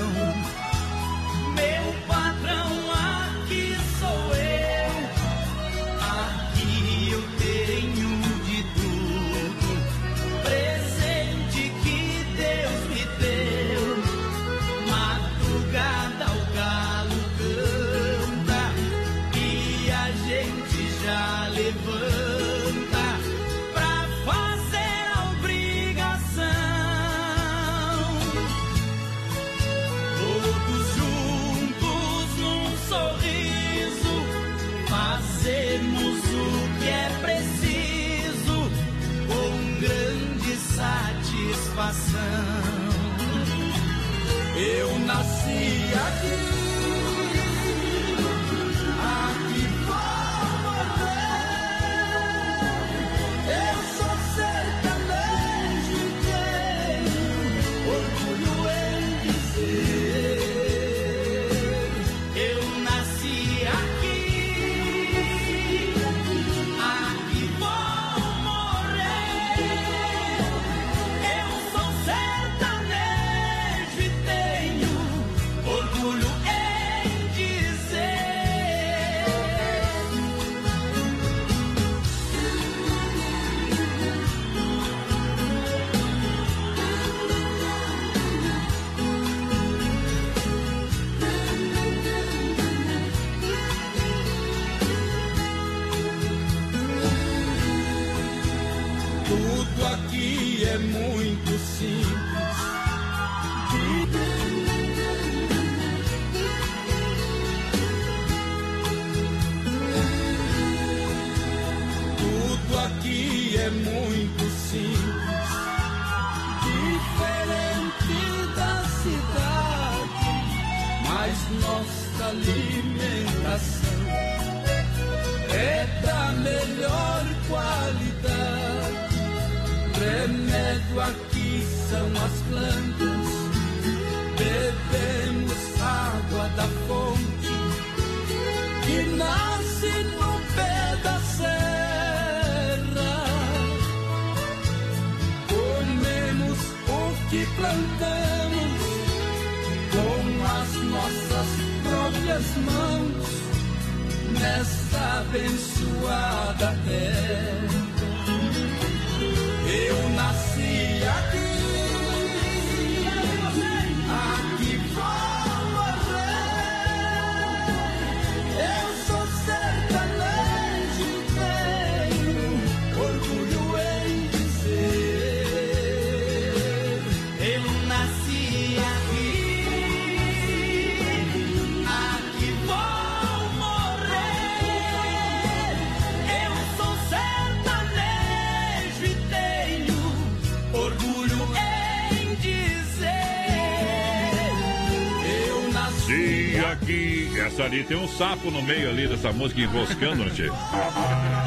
Ali tem um sapo no meio ali dessa música enroscando, né, tchê?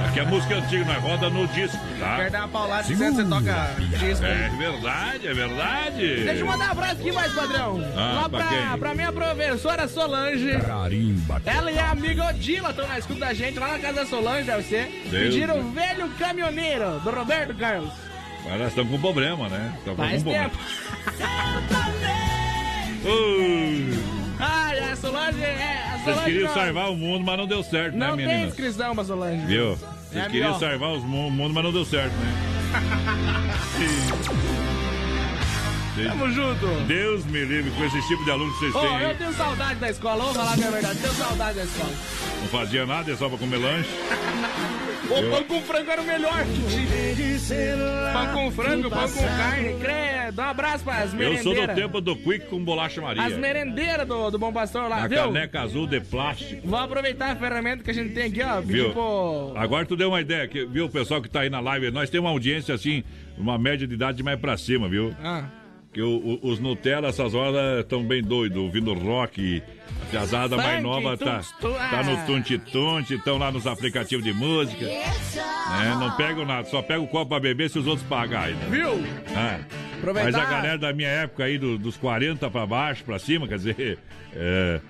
Aqui a música antiga, nós roda no disco, tá? Quer dar uma paulada você toca disco É verdade, é verdade. Deixa eu mandar um abraço aqui mais, padrão. Ah, Lá pra pra, pra minha professora Solange. Carimba. Ela e a amiga Odila estão na escuta da gente, lá na casa da Solange, deve ser. Deus Pediram Deus. o velho caminhoneiro, do Roberto Carlos. Mas nós estamos com problema, né? Estamos com Faz problema. tempo. Ai, a Solange é. Vocês queriam não, salvar o mundo, mas não deu certo, né, não tem meninas? inscrição pra Solange. Viu? É Vocês a queriam melhor. salvar o mundo, mas não deu certo, né? (laughs) Tamo junto. Deus me livre com esse tipo de aluno que vocês Ô, têm. eu aí. tenho saudade da escola, vamos falar que é verdade. Tenho saudade da escola. Não fazia nada, é só pra comer lanche. (laughs) O Eu- pão com frango era o melhor. Pão com frango, pão com carne, credo. Um abraço pras Eu sou do merendeiras. tempo do Quick com bolacha Maria. As merendeiras do, do Bom Pastor lá, A viu? caneca azul de plástico. Vou aproveitar a ferramenta que a gente tem aqui, ó. Viu? pro... Agora tu deu uma ideia, que, viu, o pessoal que tá aí na live, nós temos uma audiência assim, uma média de idade mais pra cima, viu? Ah. Que o- o- os Nutella, essas horas, estão bem doidos, ouvindo rock. A piazada mais nova tá, tá no ah. tunti-tunti, estão lá nos aplicativos de música. É, não pego nada, só pego o copo pra beber se os outros pagarem. né? Viu? Ah. Aproveitar- Mas a galera da minha época aí, do- dos 40 pra baixo, pra cima, quer dizer, é,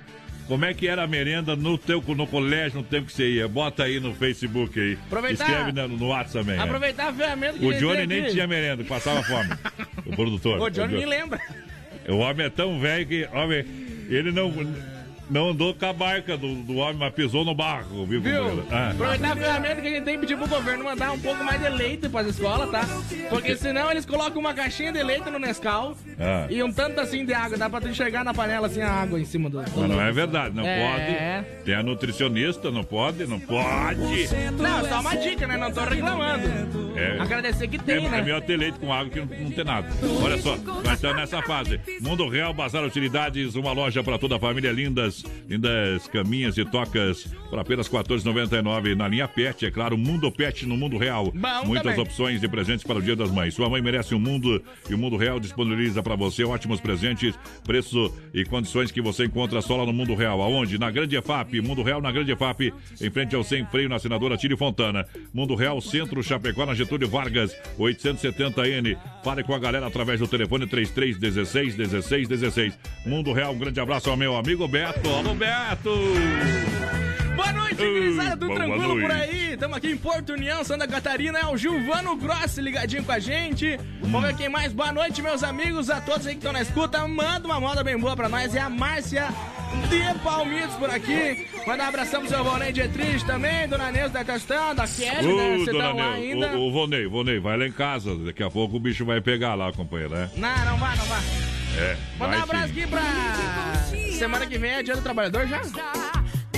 como é que era a merenda no teu no colégio, no tempo que você ia? Bota aí no Facebook aí. Aproveitar- Escreve no, no WhatsApp também. é. Aproveitar a ferramenta que O Johnny nem aqui. tinha merenda, passava fome. (laughs) o produtor. O Johnny O me lembra. O homem é tão velho que, homem, ele não, não andou com a barca do, do homem, mas pisou no barco, viu? Viu? Ah. Aproveitar a ferramenta que a gente tem e pedir pro governo mandar um pouco mais de leite pras escolas, tá? Porque senão eles colocam uma caixinha de leite no Nescau Ah. e um tanto assim de água. Dá pra tu enxergar na panela assim a água em cima do. do Mas não é verdade, não É. pode. Tem a nutricionista, não pode, não pode. Não, só uma dica, né? Não tô reclamando. É. Agradecer que É, tem, é né? melhor ter leite com água que não, não ter nada. Olha só, nós estamos nessa fase. Mundo Real, Bazar Utilidades, uma loja para toda a família. Lindas, lindas caminhas e tocas por apenas R$ 14,99 na linha Pet, é claro. Mundo Pet no Mundo Real. Bom Muitas também. opções de presentes para o Dia das Mães. Sua mãe merece um mundo e o Mundo Real disponibiliza para você ótimos presentes, preço e condições que você encontra só lá no Mundo Real. Aonde? Na Grande EFAP. Mundo Real na Grande EFAP, em frente ao Sem Freio, na Senadora Tire Fontana. Mundo Real, Centro Chapecó, na Getúlio Vargas, 870N. Fale com a galera através do telefone 3316 16 16. Mundo Real, um grande abraço ao meu amigo Beto. Beto! Boa noite, Ei, gurizada, tudo boa tranquilo por noite. aí? Estamos aqui em Porto União, Santa Catarina. É o Gilvano Grossi ligadinho com a gente. Vamos ver quem mais. Boa noite, meus amigos, a todos aí que estão na escuta. Manda uma moda bem boa pra nós. É a Márcia de Palmitos por aqui. Manda um abração pro seu Valnei Dietrich também, Dona Neuza da Castão, da Kelly, né? Ô, Você dona tá lá ainda? o, o Vonei, Vonei, vai lá em casa. Daqui a pouco o bicho vai pegar lá, companheiro, né? Não, não vai, não vai. É. Mandar vai um abraço sim. aqui pra semana que vem é dia do trabalhador já?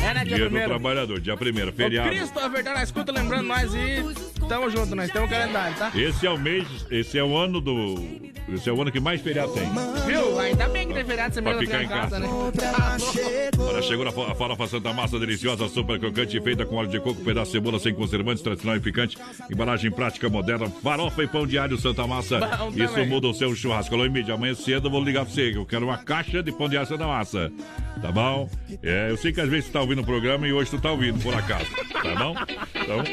É, né? Dia, Dia do trabalhador, dia primeiro, O feriado. Christopher tá na escuta lembrando nós e tamo junto, nós temos o calendário, tá? Esse é o mês, esse é o ano do. Esse é o ano que mais feriado tem. Viu? Ainda bem que tem feriado essa Pra ficar em casa. né? Olha, chegou a fa- a farofa Santa Massa, deliciosa, super crocante, feita com óleo de coco, pedaço de cebola sem conservantes, tradicional e picante, embalagem prática moderna, farofa e pão de alho Santa Massa. Bom Isso também. muda o seu churrasco. Alô, mídia, amanhã cedo eu vou ligar pra você, que eu quero uma caixa de pão de alho Santa Massa. Tá bom? É, eu sei que às vezes você tá ouvindo o programa e hoje tu tá ouvindo, por acaso. Tá bom? Então,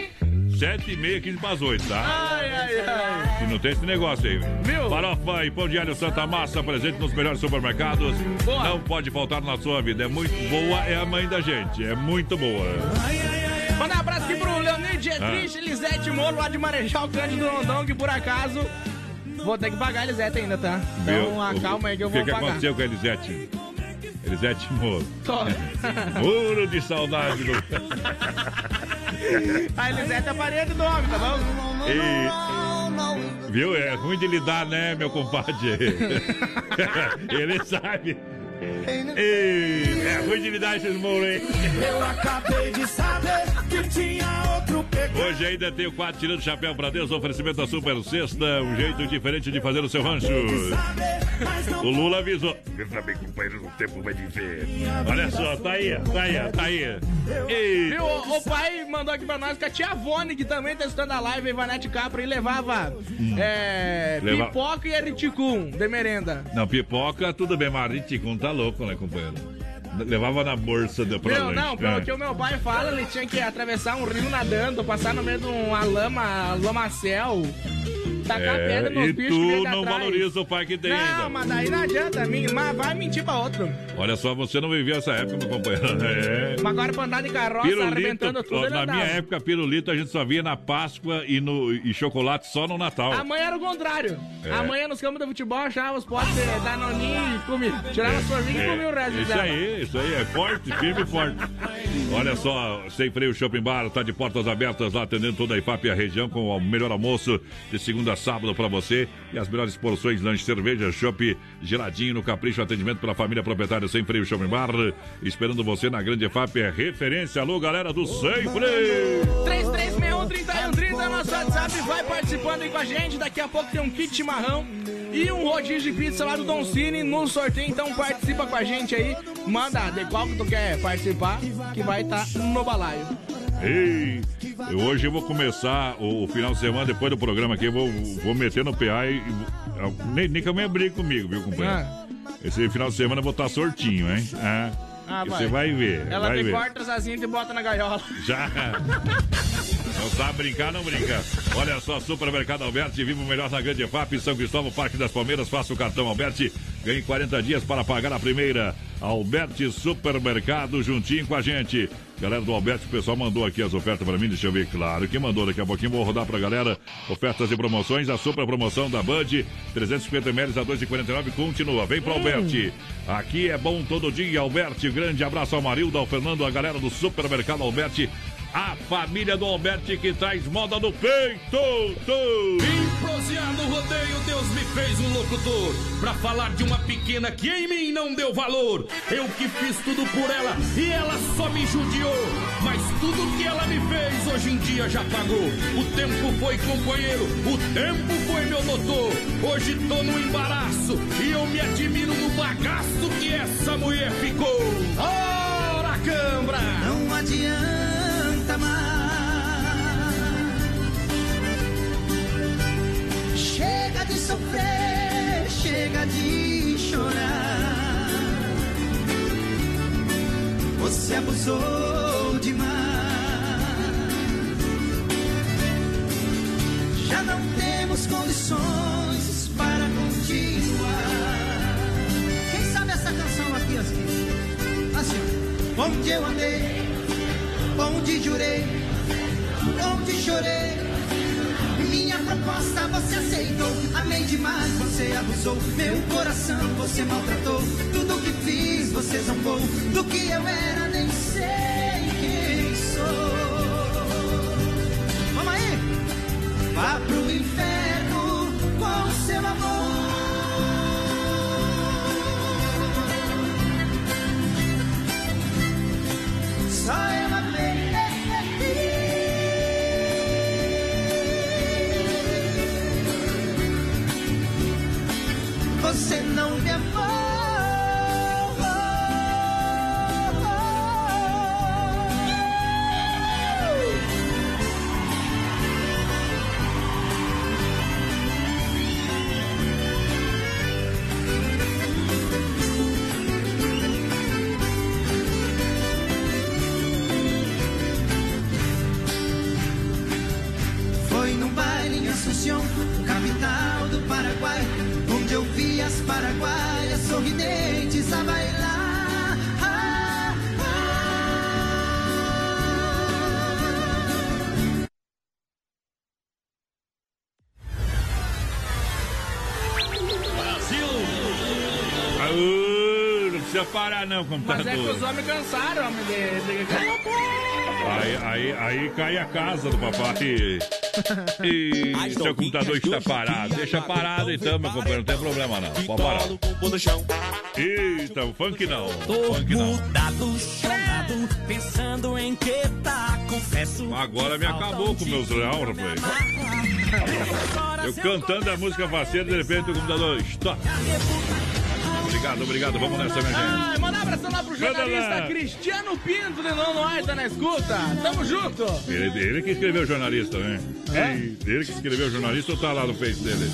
sete e meia, quinze para as oito, tá? Ai, ai, ai. E não tem esse negócio aí. Viu? Farofa e pão de alho Santa Massa, presente nos melhores supermercados. Não pode faltar na sua vida. É muito boa, é a mãe da gente. É muito boa. Mandar um abraço aqui pro Leonir Dietrich, Ah. Elisete Moro, lá de Marechal Cândido Rondão, que por acaso vou ter que pagar a Elisete ainda, tá? Então Viu? acalma aí que eu O vou que, que pagar. aconteceu com a Elisete? Elisete Moro. Tô. Muro (laughs) de saudade do. (laughs) A Elisete é parede do homem, tá bom? E- Viu? É ruim de lidar, né, meu compadre? (laughs) Ele sabe. E... É ruim de lidar esses hein? Eu acabei de saber que tinha outro pecado. Hoje ainda tem o quadro Tirando o Chapéu pra Deus, oferecimento da Super Sexta, um jeito diferente de fazer o seu rancho. O Lula avisou. Tempo vai viver. Olha só, tá aí, tá aí, tá aí. E... Viu? O, o pai mandou aqui pra nós que a tia Vone, que também tá assistindo a live, Ivanete Capra, e levava é, Hum. Leva- pipoca e eriticum de merenda. Não, pipoca, tudo bem, mas Riticum tá louco, né, companheiro? Levava na bolsa da pra Meu, lanche. não, pelo É. que o meu pai fala, ele tinha que atravessar um rio nadando, passar no meio de uma lama, lamacel. Tacar É, pedra nos e bichos que tu vem não atrás. valoriza o pai que tem Não, ainda. mas daí não adianta, mas vai mentir pra outro. Olha só, você não vivia essa época, meu companheiro. (laughs) É. Mas agora pra andar de carroça, arrebentando tudo, ó, na andava. minha época, pirulito a gente só via na Páscoa e, no, e chocolate só no Natal. A mãe era o contrário. É. A mãe ia nos campos de futebol, achava os potes de danoninho e comia. Tirava as forminhas e É, comia o resto Isso aí, isso aí, é forte, firme e forte. Olha só, Sem Freio Shopping Bar tá de portas abertas lá, atendendo toda a IFAP e a região com o melhor almoço de segunda a sábado pra você e as melhores porções, lanche, cerveja, chopp, geladinho no capricho, atendimento pela família proprietária Sem Freio Shopping Bar, esperando você na grande IFAP, é referência. Alô, galera do Sem Freio! 3361-3130 é nosso WhatsApp. Vai participando aí com a gente. Daqui a pouco tem um kit chimarrão e um rodízio de pizza lá do Don Cine no sorteio. Então participa com a gente aí. Manda de qual que tu quer participar, que vai estar no balaio. Ei, eu- hoje eu vou começar o, o final de semana, depois do programa aqui, eu vou, vou meter no PA e. e- nem, nem que a minha brigue comigo, viu, companheiro? Esse final de semana eu vou estar sortinho, hein? Ah, Ah, você vai ver. Ela vai corta as asinhas e bota na gaiola. (laughs) Já. Não sabe brincar, não brinca. Olha só, Supermercado Alberti, viva o melhor na Grande EFAP, São Cristóvão, Parque das Palmeiras. Faça o cartão Alberti, ganhe 40 dias para pagar a primeira. Alberti Supermercado, juntinho com a gente. Galera do Alberti, o pessoal mandou aqui as ofertas para mim, deixa eu ver, claro que mandou. Daqui a pouquinho vou rodar pra galera ofertas e promoções. A super promoção da Band, 350 ml a 2,49 continua. Vem pro Alberti. Aqui é bom todo dia, Alberti. Grande abraço ao Marildo, ao Fernando, a galera do Supermercado Alberti. A família do Alberti que traz moda no peito. Proseando o rodeio, Deus me fez um locutor. Pra falar de uma pequena que em mim não deu valor. Eu que fiz tudo por ela e ela só me judiou. Mas tudo que ela me fez hoje em dia já pagou. O tempo foi companheiro, o tempo foi meu doutor. Hoje tô no embaraço e eu me admiro no bagaço que essa mulher ficou. Ora, cambra! Não adianta mais. Chega de sofrer, chega de chorar. Você abusou demais. Já não temos condições para continuar. Quem sabe essa canção aqui, assim? Assim, onde eu andei, onde jurei, onde chorei. Minha proposta você aceitou, amei demais, você abusou. Meu coração você maltratou, tudo que fiz você zombou. Do que eu era, nem sei quem sou. Vamos aí! Vá pro inferno não, Mas computador. é que os homens cansaram, homem, de... Aí, aí, aí cai a casa do papai. (laughs) E seu computador está parado. Deixa parado então, meu companheiro. Não tem problema não. Pode parar. Eita, o funk não. Funk não. Mudado, chorado, pensando em que tá, confesso. Agora me acabou com meus real, rapaz. Eu cantando a música faceira, de repente o computador. Stop. Obrigado, obrigado. Vamos nessa, minha gente. Ai, manda um abração lá pro Manda jornalista lá. Cristiano Pinto de Nono Ar, tá na escuta. Tamo junto. Ele, ele que escreveu o jornalista, né? É? Ele que escreveu o jornalista ou tá lá no Face dele?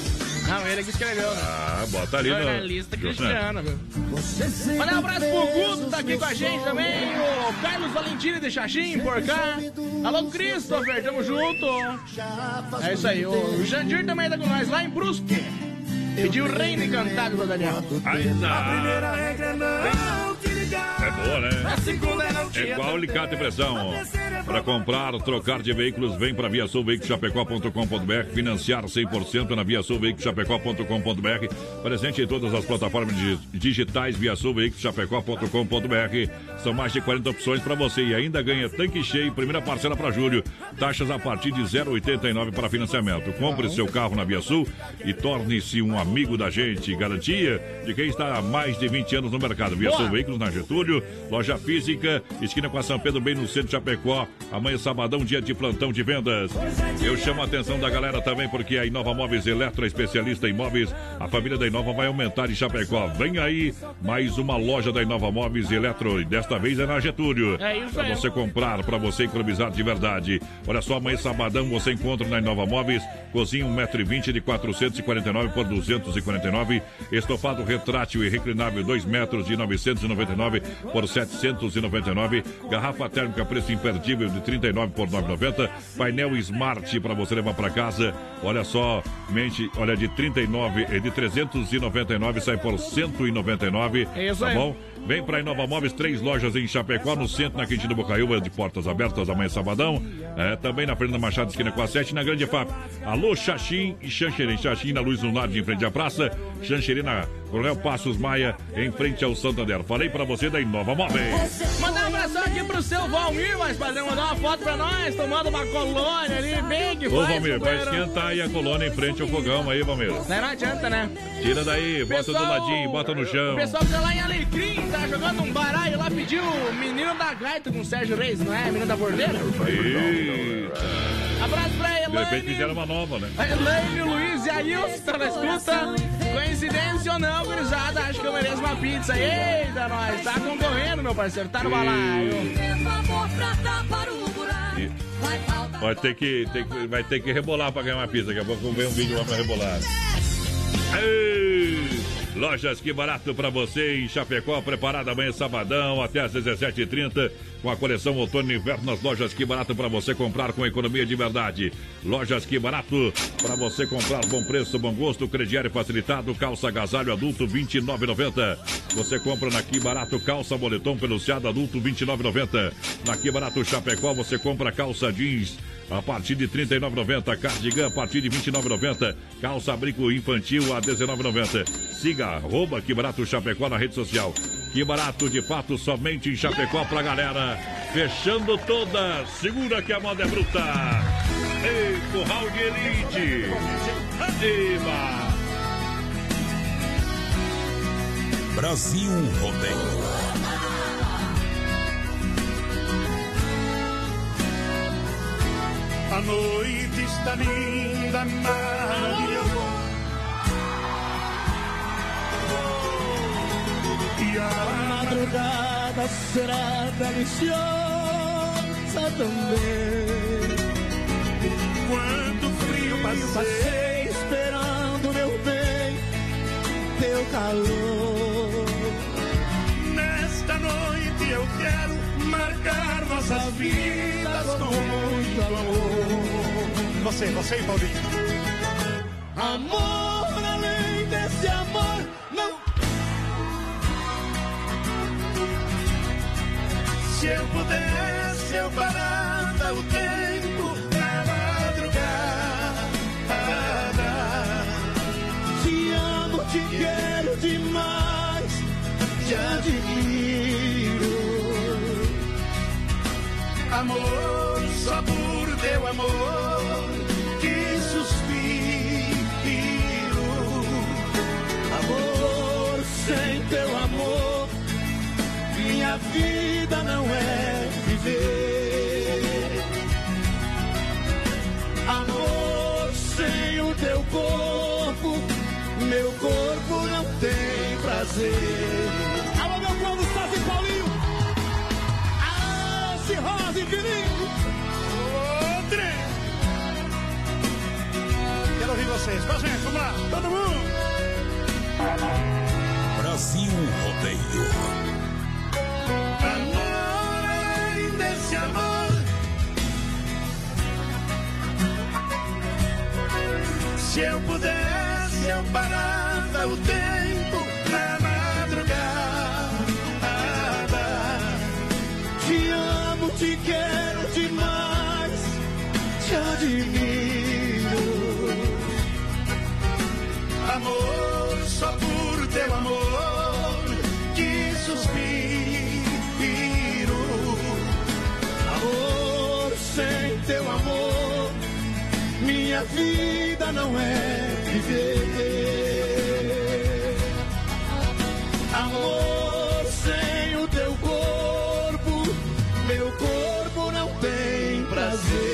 Não, ele que escreveu, né? Ah, bota ali no... Jornalista cristiano, viu? Mandar um abraço pro Guto, tá aqui com a gente também. O Carlos Valentini de Xaxim, por cá. Alô, Christopher, tamo junto. É isso aí, o Jandir também tá com nós, lá em Brusque. Pediu o reino encantado do Daniel. Ainda. Primeira regra é não te ligar. É boa, né? É igual alicate e pressão. Para comprar, trocar de veículos, vem para viasulveiculoschapecó.com.br, financiar 100% na viasulveiculoschapecó.com.br, presente em todas as plataformas digi- digitais viasulveiculoschapecó.com.br. São mais de 40 opções para você e ainda ganha tanque cheio, primeira parcela para julho, taxas a partir de 0,89 para financiamento. Compre seu carro na Via Sul e torne-se um amigo da gente. Garantia de quem está há mais de 20 anos no mercado. Via Boa. Sul Veículos na Getúlio, loja física, esquina com a São Pedro, bem no centro de Chapecó. Amanhã, sabadão, dia de plantão de vendas. Eu chamo a atenção da galera também, porque a Inova Móveis Eletro, especialista em móveis, a família da Inova vai aumentar em Chapecó. Vem aí, mais uma loja da Inova Móveis Eletro, e desta vez é na Getúlio. É isso Pra você comprar, para você economizar de verdade. Olha só, amanhã, sabadão, você encontra na Inova Móveis, cozinha 1,20m de 449 por 249, estofado retrátil e reclinável 2 metros de 999 por 799, garrafa térmica preço imperdível de 39 por 990, painel Smart para você levar para casa. Olha só, mente, olha de 39 e de 399 sai por 199, É isso tá aí. bom? Vem para Inova Móveis, três lojas em Chapecó, no centro, na Quintina Bocaiúva, de portas abertas amanhã sabadão. É, também na Fernanda Machado, esquina com a 7, na Grande FAP. Alô, Xaxim e Xanxerê. Xaxim na Luz Lunar, em frente à praça. Xanxerê na Coronel Passos Maia, em frente ao Santander. Falei para você da Inova Móveis. Mandar um abração aqui pro seu Valmir, mas padrão, mandar uma foto pra nós, tomando uma colônia ali, bem que Ô, faz, Valmir, vai esquentar aí a colônia em frente ao fogão aí, Valmir. Não, não adianta, né? Tira daí, bota do Pessoal- ladinho, bota no chão. O pessoal que tá lá em Alecrim, tá jogando um baralho lá, pediu o menino da gaita com o Sérgio Reis, não é? Menino da bordeira? Eita. Abraço pra De repente Elaine. fizeram uma nova, né? Elaine, Luiz e a Ilse tá na escuta. Coincidência ou não, gurizada? Acho que eu mereço uma pizza. Eita, nós. Tá concorrendo, meu parceiro. Tá no balaio. E- Vai ter que, tem que- vai ter que rebolar pra ganhar uma pizza. Daqui a pouco vem um vídeo lá pra rebolar. Ei! Lojas Que Barato pra você em Chapecó, preparada amanhã sabadão até às 17h30 com a coleção Outono e Inverno nas lojas Que Barato pra você comprar com economia de verdade. Lojas Que Barato pra você comprar bom preço, bom gosto, crediário facilitado, calça agasalho adulto 29,90. Você compra na Que Barato calça moletom peluciado adulto 29,90. Na Que Barato Chapecó você compra calça jeans a partir de R$ 39,90. Cardigan a partir de R$ 29,90. Calça abrigo infantil a R$ 19,90. Siga arroba que barato Chapecó na rede social. Que barato de fato somente em Chapecó pra galera. Fechando todas. Segura que a moda é bruta. Ei, curral de elite. Eba. Brasil Rodeio. A noite está linda, maravilhosa. E a madrugada será deliciosa também. Quanto frio passei esperando, meu bem, teu calor. Marcar nossas vidas com muito amor. Você, você e Paulinho. Amor, além desse amor, não. Se eu pudesse, eu parava o tempo Amor, só por teu amor, que suspiro. Amor, sem teu amor, minha vida não é viver. Amor, sem o teu corpo, meu corpo não tem prazer. Rosa e Fininho! Quero ouvir você. vocês, com a gente, vamos lá, todo mundo! Brasil Rodeio. Amor, desse amor. Se eu pudesse, eu parava o tempo teu amor, minha vida não é viver. Amor, sem o teu corpo, meu corpo não tem prazer.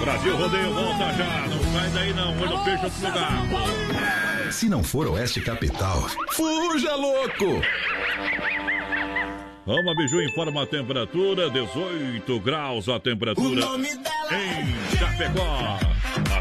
Brasil Rodeio volta já. Não sai daí não. Olho peixe outro lugar. Se não for Oeste Capital, fuja louco! Rama Biju informa a temperatura, 18 graus a temperatura em Chapecó.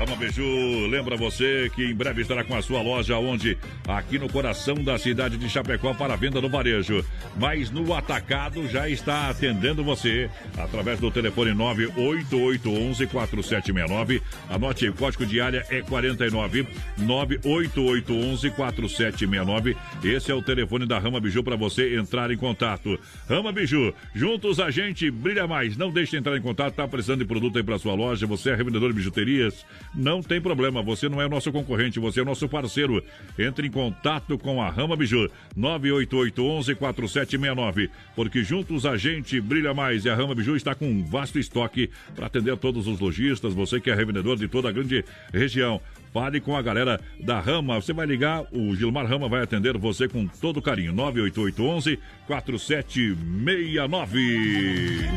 A Rama Biju lembra você que em breve estará com a sua loja onde? Aqui no coração da cidade de Chapecó para venda no varejo. Mas no atacado já está atendendo você através do telefone 988114769. Anote o código de área é 49 988114769. Esse é o telefone da Rama Biju para você entrar em contato. Rama Biju, juntos a gente brilha mais. Não deixe de entrar em contato, tá precisando de produto aí para sua loja, você é revendedor de bijuterias, não tem problema, você não é o nosso concorrente, você é o nosso parceiro. Entre em contato com a Rama Biju, 988114769, porque juntos a gente brilha mais e a Rama Biju está com um vasto estoque para atender todos os lojistas, você que é revendedor de toda a grande região. Fale com a galera da Rama. Você vai ligar, o Gilmar Rama vai atender você com todo carinho. 98811 4769.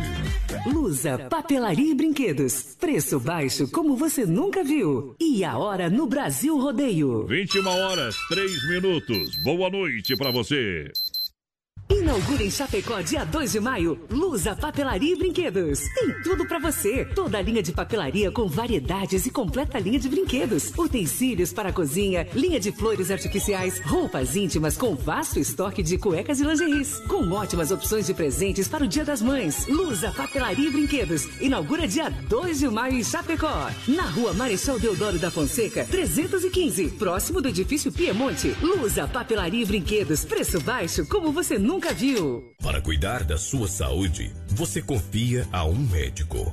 Lusa, papelaria e brinquedos. Preço baixo como você nunca viu. E a hora no Brasil Rodeio. 21 horas, 3 minutos. Boa noite para você. Inaugura em Chapecó, dia 2 de maio, Lusa Papelaria e Brinquedos. Tem tudo pra você. Toda a linha de papelaria com variedades e completa linha de brinquedos. Utensílios para a cozinha, linha de flores artificiais, roupas íntimas com vasto estoque de cuecas e lingeries. Com ótimas opções de presentes para o Dia das Mães. Lusa Papelaria e Brinquedos. Inaugura dia 2 de maio em Chapecó. Na rua Marechal Deodoro da Fonseca, 315. Próximo do edifício Piemonte. Lusa Papelaria e Brinquedos. Preço baixo como você nunca viu. Para cuidar da sua saúde, você confia a um médico.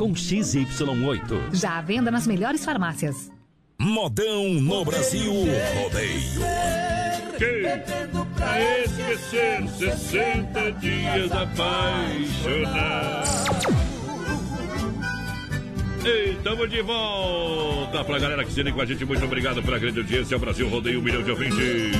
com XY8. Já à venda nas melhores farmácias. Modão no Brasil Rodeio. Que pra esquecer 60 dias apaixonado. Ei, tamo de volta pra galera que se liga com a gente. Muito obrigado pela grande audiência. Brasil Rodeio, um milhão de ouvintes.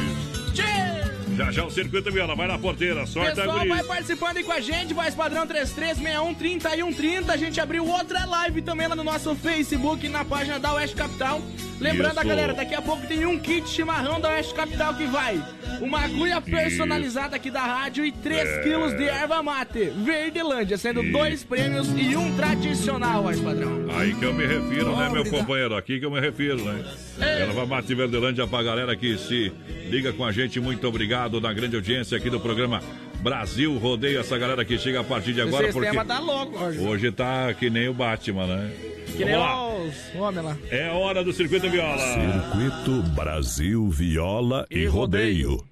Já já o Circuito Viola, vai na porteira, sorte Pessoal, a vai participando aí com a gente, voz padrão 3361 3130. A gente abriu outra live também lá no nosso Facebook, na página da Oeste Capital. Lembrando a galera, daqui a pouco tem um kit chimarrão da Oeste Capital que vai. Uma agulha personalizada aqui da rádio e 3 É. quilos de erva mate. Verdelândia, sendo dois prêmios e um tradicional, voz padrão. Aí que eu me refiro, né, meu companheiro? Aqui que eu me refiro, né? Erva Mate Verdelândia pra galera que se liga com a gente. Muito obrigado na grande audiência aqui do programa Brasil Rodeio. Essa galera que chega a partir de agora, o porque tá louco, Roger. hoje tá que nem o Batman, né? Que nem Vamos lá. os homens lá. É hora do Circuito Viola. Circuito Brasil Viola e Rodeio.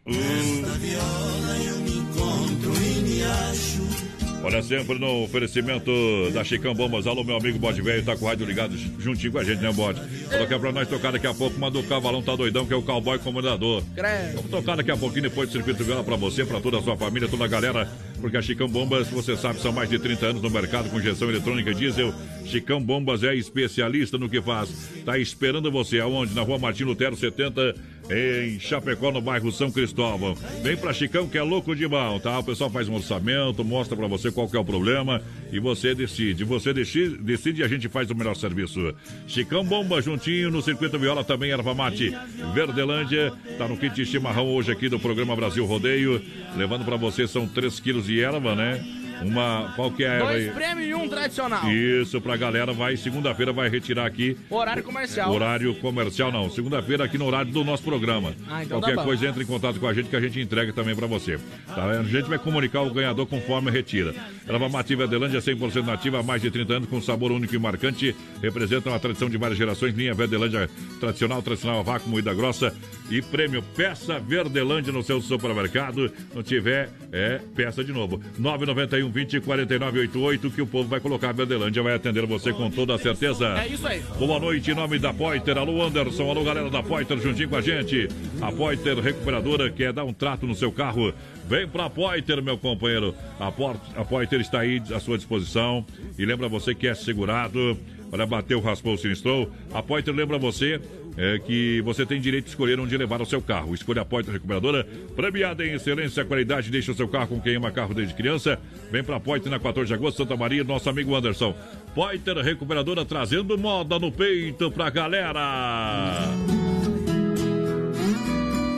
Olha, sempre no oferecimento da Chicão Bombas. Alô, meu amigo Bode Velho, tá com o rádio ligado juntinho com a gente, né, Bode? Coloquei pra nós tocar daqui a pouco, mandou o Cavalão Tá Doidão, que é o cowboy comandador. Credo. Vamos tocar daqui a pouquinho depois do Circuito Viola pra você, pra toda a sua família, toda a galera, porque a Chicão Bombas, você sabe, são mais de 30 anos no mercado com injeção eletrônica diesel. Chicão Bombas é especialista no que faz. Tá esperando você aonde? Na rua Martim Lutero 70, em Chapecó, no bairro São Cristóvão. Vem pra Chicão que é louco de mão, tá? O pessoal faz um orçamento, mostra pra você qual que é o problema e você decide. Você decide, e a gente faz o melhor serviço. Chicão Bomba juntinho no Circuito Viola também, Erva Mate. Verdelândia, tá no kit chimarrão hoje aqui do programa Brasil Rodeio. Levando pra você são 3 quilos de erva, né? Uma. Qual que é Dois aí? prêmios e um tradicional. Isso, pra galera, vai segunda-feira, vai retirar aqui. Horário comercial. Horário comercial não, segunda-feira aqui no horário do nosso programa. Ah, então Qualquer tá bom. coisa entre em contato com a gente que a gente entrega também pra você. Tá? A gente vai comunicar o ganhador conforme retira. Erva Mativa Verdelândia 100% nativa há mais de 30 anos com sabor único e marcante. Representa uma tradição de várias gerações. Linha Verdelândia tradicional, tradicional vácuo, moída grossa e prêmio Peça Verdelândia no seu supermercado. Não tiver, é peça de novo. 991 20 49 88 que o povo vai colocar. A Verdelândia vai atender você com toda a certeza. É isso aí. Boa noite, em nome da Poiter. Alô, Anderson. Alô, galera da Poiter, juntinho com a gente. A Poiter Recuperadora quer dar um trato no seu carro. Vem pra Poiter, meu companheiro. A, Por- a Poiter está aí à sua disposição. E lembra você que é segurado. Olha, bateu, raspou, sinistrou. A Poiter lembra você é, que você tem direito de escolher onde levar o seu carro. Escolha a Poiter Recuperadora, premiada em excelência qualidade. Deixa o seu carro com quem ama carro desde criança. Vem pra Poiter na 14 de agosto, Santa Maria, nosso amigo Anderson. Poiter Recuperadora trazendo moda no peito pra galera.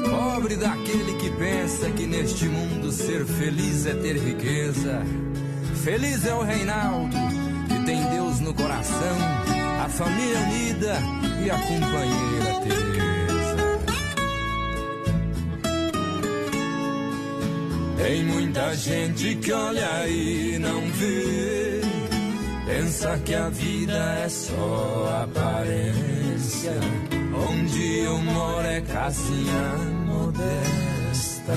Pobre daquele que pensa que neste mundo ser feliz é ter riqueza. Feliz é o Reinaldo, que tem Deus no coração, a família unida e a companheira Teresa. Tem muita gente que olha e não vê. Pensa que a vida é só aparência. Onde eu moro é casinha modesta.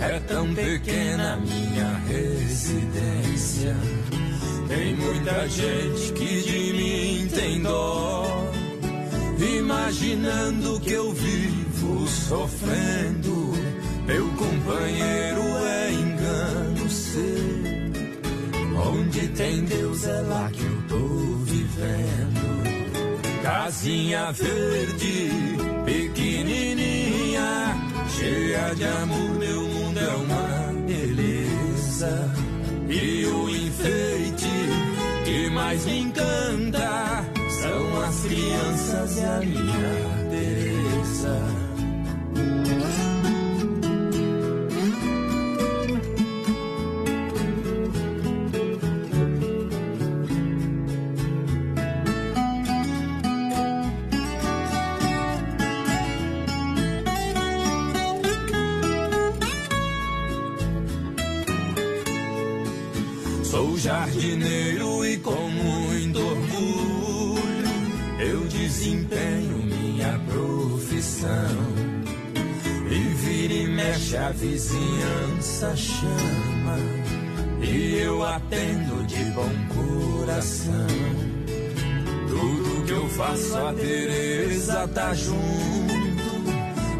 É tão pequena minha residência. Tem muita gente que de mim tem dó. Imaginando que eu vivo sofrendo. Meu companheiro é engano seu. Onde tem Deus é lá que eu tô vivendo. Casinha verde, pequenininha, cheia de amor, meu mundo é uma beleza. E o enfeite que mais me encanta são as crianças e a minha Teresa. Jardineiro e com muito orgulho eu desempenho minha profissão. E vira e mexe a vizinhança chama e eu atendo de bom coração. Tudo que eu faço a Teresa tá junto.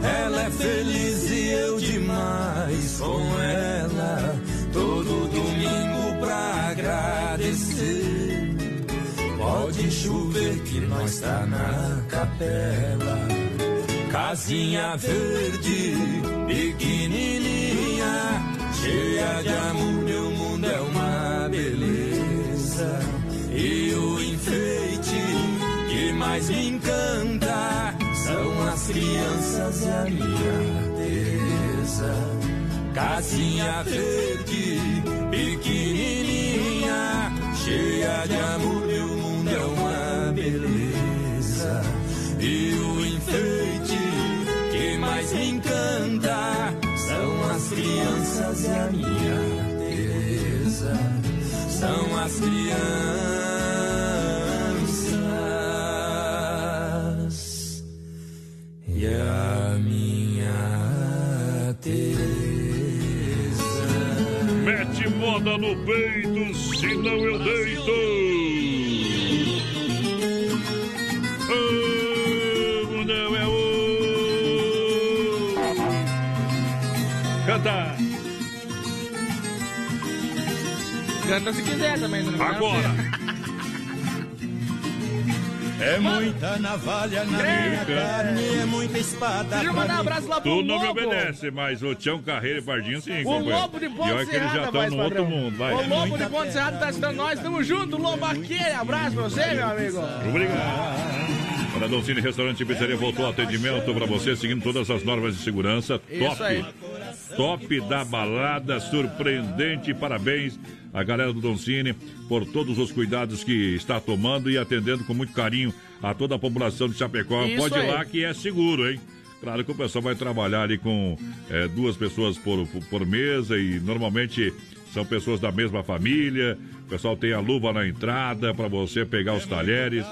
Ela é feliz e eu demais com ela. Todo agradecer. Pode chover que nós tá na capela. Casinha verde, pequenininha. amor, meu mundo é uma beleza. E o enfeite que mais me encanta são as crianças e a minha Teresa. Casinha verde, pequenininha, cheia de amor, meu mundo é uma beleza. E o enfeite que mais me encanta são as crianças e a minha Teresa. São as crianças e a minha Teresa. Mete moda no peito, senão eu deito. Oh, não é o. Canta! Canta se quiser também, não Agora! É muita navalha na minha carne, é muita espada. Deixa eu mandar um abraço lá pro Tu não me obedece, mas o Tião Carreiro e Pardinho sim, O. Lobo de Ponte eles já Serrada, estão no outro mundo, vai. O Lobo de Ponte Serrada tá assistindo nós, tamo junto, Lobo aquele abraço pra você, meu amigo. Obrigado. Para Doncini Restaurante e Pizzaria voltou ao atendimento para você, seguindo todas as normas de segurança. Isso Top. aí. Top da balada, surpreendente. Parabéns à galera do Doncini por todos os cuidados que está tomando e atendendo com muito carinho a toda a população de Chapecó. Isso Pode ir aí. lá que é seguro, hein? Claro que o pessoal vai trabalhar ali com é, duas pessoas por, por mesa e normalmente são pessoas da mesma família. Pessoal tem a luva na entrada para você pegar os talheres,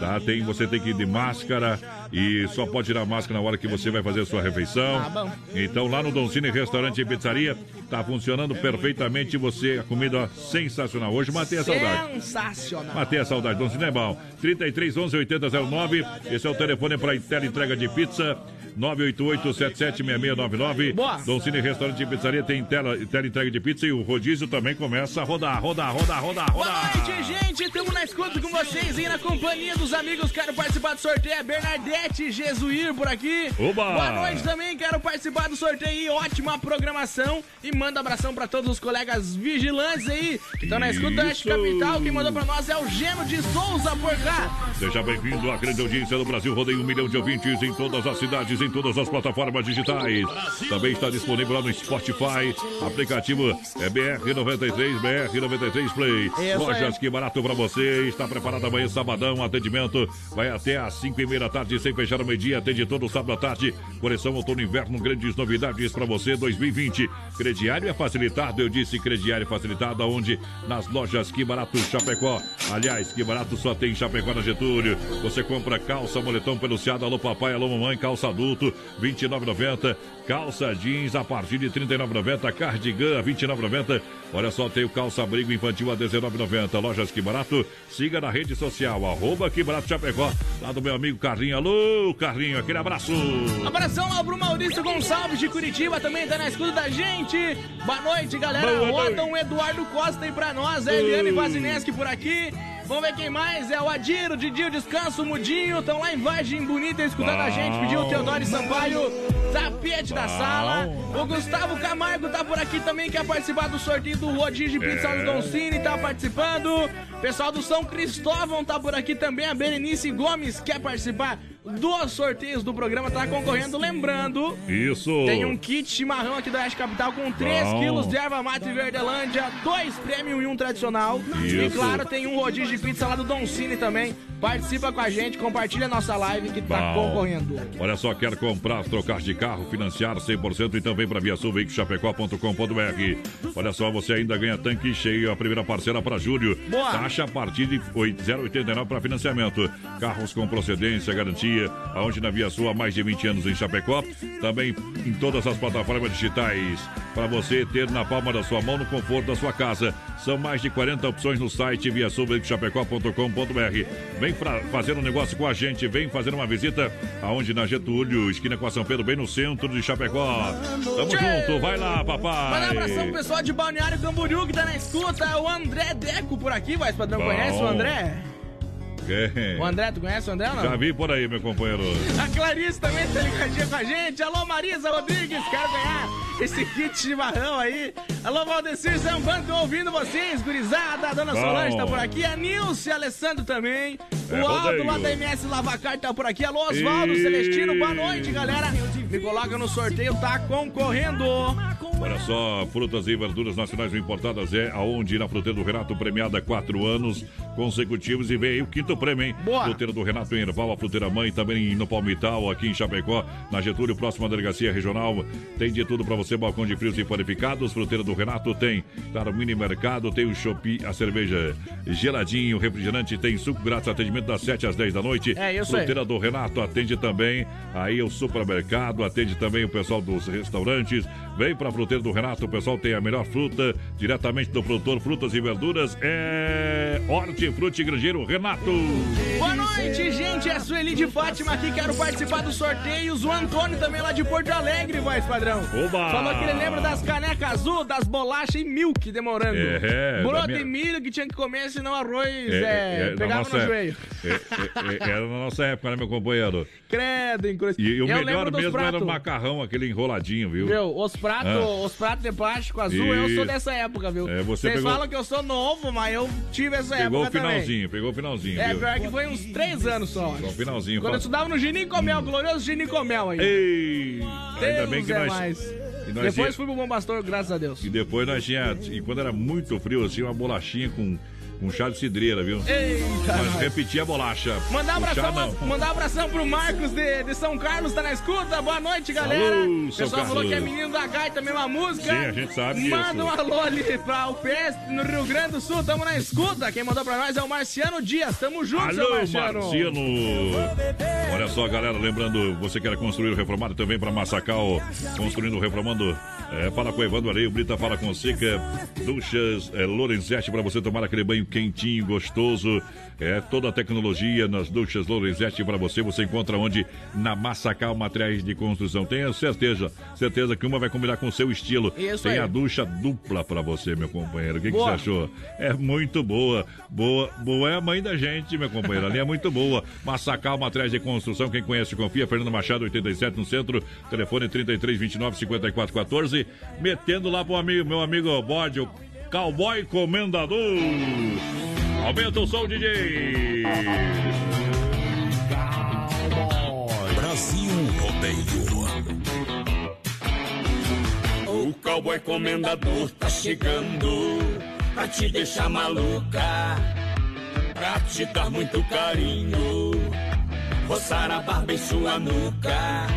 tá? Tem, você tem que ir de máscara e só pode tirar a máscara na hora que você vai fazer a sua refeição. Bom. Então lá no Doncini Restaurante e Pizzaria tá funcionando perfeitamente. Você a comida sensacional. Hoje matei a saudade. Sensacional. Matei a saudade, Dom Cinebal. 33 11 80 09. Esse é o telefone para tela entrega de pizza. 988-776699. Boa. Dom Cine Restaurante e Pizzaria tem tela, tela entrega de pizza e o rodízio também começa a rodar, rodar, rodar, rodar, Boa noite, gente. Estamos na escuta com vocês aí na companhia dos amigos. Quero participar do sorteio. É Bernadette Jesuir por aqui. Oba! Boa noite também. Quero participar do sorteio. Ótima programação. E manda abração pra todos os colegas vigilantes aí que estão na escuta da. Capital. Quem mandou pra nós é o Geno de Souza por cá. Seja bem-vindo à grande audiência do Brasil. Rodeio um milhão de ouvintes em todas as cidades, em todas as plataformas digitais. Também está disponível lá no Spotify. Aplicativo é BR93, BR93 Play. Isso Lojas aí. que barato pra você. Está preparado amanhã, sabadão. Atendimento vai até às 5 e meia da tarde, sem fechar o meio-dia. Atende todo sábado à tarde. Coleção outono inverno, grandes novidades pra você 2020. Crediário é facilitado, eu disse crediário facilitado, aonde? Nas lojas Que Barato Chapecó. Aliás, Que Barato só tem em Chapecó na Getúlio. Você compra calça, moletom peluciado, alô papai, alô mamãe, calça adulto, R$ 29,90. Calça jeans a partir de R$ 39,90. Cardigan a R$ 29,90. Olha só, tem o calça abrigo infantil a R$ 19,90. Lojas Que Barato. Siga na rede social, arroba Que Barato Chapecó. Lá do meu amigo Carlinho. Alô, Carlinho, aquele abraço. Abração lá pro Maurício Gonçalves de Curitiba, também tá na escuta da gente. Boa noite, galera. Boa Roda noite. um Eduardo Costa aí pra nós, a Eliane Vazineski por aqui. Vamos ver quem mais? É o Adiro, Didinho Descanso, o Mudinho. Estão lá em Vargem Bonita escutando a gente. Pediu o Teodoro Sampaio, tapete da sala. O Gustavo Camargo tá por aqui também, quer participar do sorteio do rodízio de pizza É. do Don Cine, tá participando. Pessoal do São Cristóvão tá por aqui também. A Berenice Gomes quer participar dos sorteios do programa, tá concorrendo. Lembrando, Isso. tem um kit chimarrão aqui da Oeste Capital com 3 Bom. quilos de erva mate Verdelândia, dois premium e um tradicional. E Isso. claro, tem um rodízio de pizza lá do Don Cine também. Participa com a gente, compartilha a nossa live que tá Bom. concorrendo. Olha só, quer comprar, trocar de carro, financiar 100% e também para Via Sul, Chapecó.com.br. Olha só, você ainda ganha tanque cheio, a primeira parcela para julho. Boa. Taxa a partir de 0,89 para financiamento. Carros com procedência, garantia, aonde na Via Sul há mais de 20 anos em Chapecó. Também em todas as plataformas digitais. Para você ter na palma da sua mão, no conforto da sua casa. São mais de 40 opções no site Via Sul, Chapecó.com.br. Vem fazer um negócio com a gente, vem fazer uma visita aonde na Getúlio, esquina com a São Pedro, bem no centro de Chapecó. Tamo Tchê! junto, vai lá, Manda um papai. abração pro pessoal de Balneário Camboriú que tá na escuta. O André Deco por aqui, vai, padrão. Bom. Conhece o André? Quem? O André, tu conhece o André ou não? Já vi por aí, meu companheiro. A Clarice também tá ligadinha com a gente. Alô, Marisa Rodrigues, quero ganhar esse kit chimarrão aí. Alô, Valdecir Zambanco, ouvindo vocês, gurizada. A dona Bom. Solange tá por aqui, a Nilce Alessandro também. É, o Aldo rodeio. lá da MS Lavacar tá por aqui. Alô, Osvaldo Celestino, boa noite, galera. Me coloca no sorteio, tá concorrendo. Olha só, frutas e verduras nacionais importadas é aonde na fruteira do Renato, premiada há quatro anos consecutivos e vem aí o quinto prêmio, hein? Boa. Fruteira do Renato em Erval, a fruteira mãe, também no Palmital, aqui em Chapecó, na Getúlio, próxima delegacia regional. Tem de tudo pra você, balcão de frios e panificados. Fruteira do Renato tem, claro, mini mercado, tem o Shopee, a cerveja geladinho, refrigerante, tem suco grátis, atendimento das 7 às 10 da noite. É isso aí. Fruteira do Renato atende também aí o supermercado, atende também o pessoal dos restaurantes. Vem pra fruteira do Renato, o pessoal tem a melhor fruta diretamente do produtor Frutas e Verduras. É Hortifruti Grangeiro Renato. Boa noite, gente. É a Sueli de Fátima aqui. Quero participar dos sorteios. O Antônio também lá de Porto Alegre, voz padrão. Oba! Falou que ele lembra das canecas azul, das bolachas e milk demorando. É, Broto da minha- e milho que tinha que comer, senão arroz É, é, é, na pegava nossa no joelho. É, é, é, era na nossa época, né, meu companheiro? Credo, inclusive. E, o Eu melhor mesmo era pratos. o macarrão, aquele enroladinho, viu? Viu, os pratos, Ah. Os pratos de plástico azul, eu sou dessa época, viu? É, você Vocês pegou- falam que eu sou novo, mas eu tive essa Pegou o época também. finalzinho, pegou o finalzinho, É, viu? pior que foi uns três anos só. Só o finalzinho. Quando eu estudava no Ginicomel, glorioso Ginicomel aí. Ei! Ainda bem que Deus é nós... mais. Depois tinha- fui pro Bom Pastor, graças a Deus. E depois nós tinha... E quando era muito frio, assim, uma bolachinha com, com chá de cidreira, viu? Eita, nós. repetia a bolacha. Mandar um O chá abração, mandar um abração pro Marcos de, de São Carlos, tá na escuta. Boa noite, galera. Alô, o pessoal falou Carlos. que é menino da gaita, mesma música. Sim, a gente sabe disso. Manda um alô ali pra UPS no Rio Grande do Sul, tamo na escuta. Quem mandou pra nós é o Marciano Dias. Tamo junto, Alô, Marciano. Marciano! Olha só, galera, lembrando, você quer construir o reformado também para Massacal, construindo, reformando, é, fala com o Evandro Areio, Brita fala com Sica, Duchas, é, Lorenzetti, para você tomar aquele banho quentinho, gostoso, é, toda a tecnologia nas Duchas Lorenzetti para você, você encontra onde? Na Massacal Materiais de Construção. Tenha certeza, certeza que uma vai combinar com o seu estilo. Isso Tem aí. a ducha dupla para você, meu companheiro. O que, que você achou? É muito boa. Boa, boa é a mãe da gente, meu companheiro. Ali é muito boa. Massacal Materiais de Construção, quem conhece, confia. Fernando Machado, 87 no centro. Telefone 33 29 54 14. Metendo lá pro amigo, meu amigo Bode, cowboy comendador. Aumenta o som, DJ. Brasil Rodeio. O cowboy comendador tá chegando pra te deixar maluca, pra te dar muito carinho, roçar a barba em sua nuca.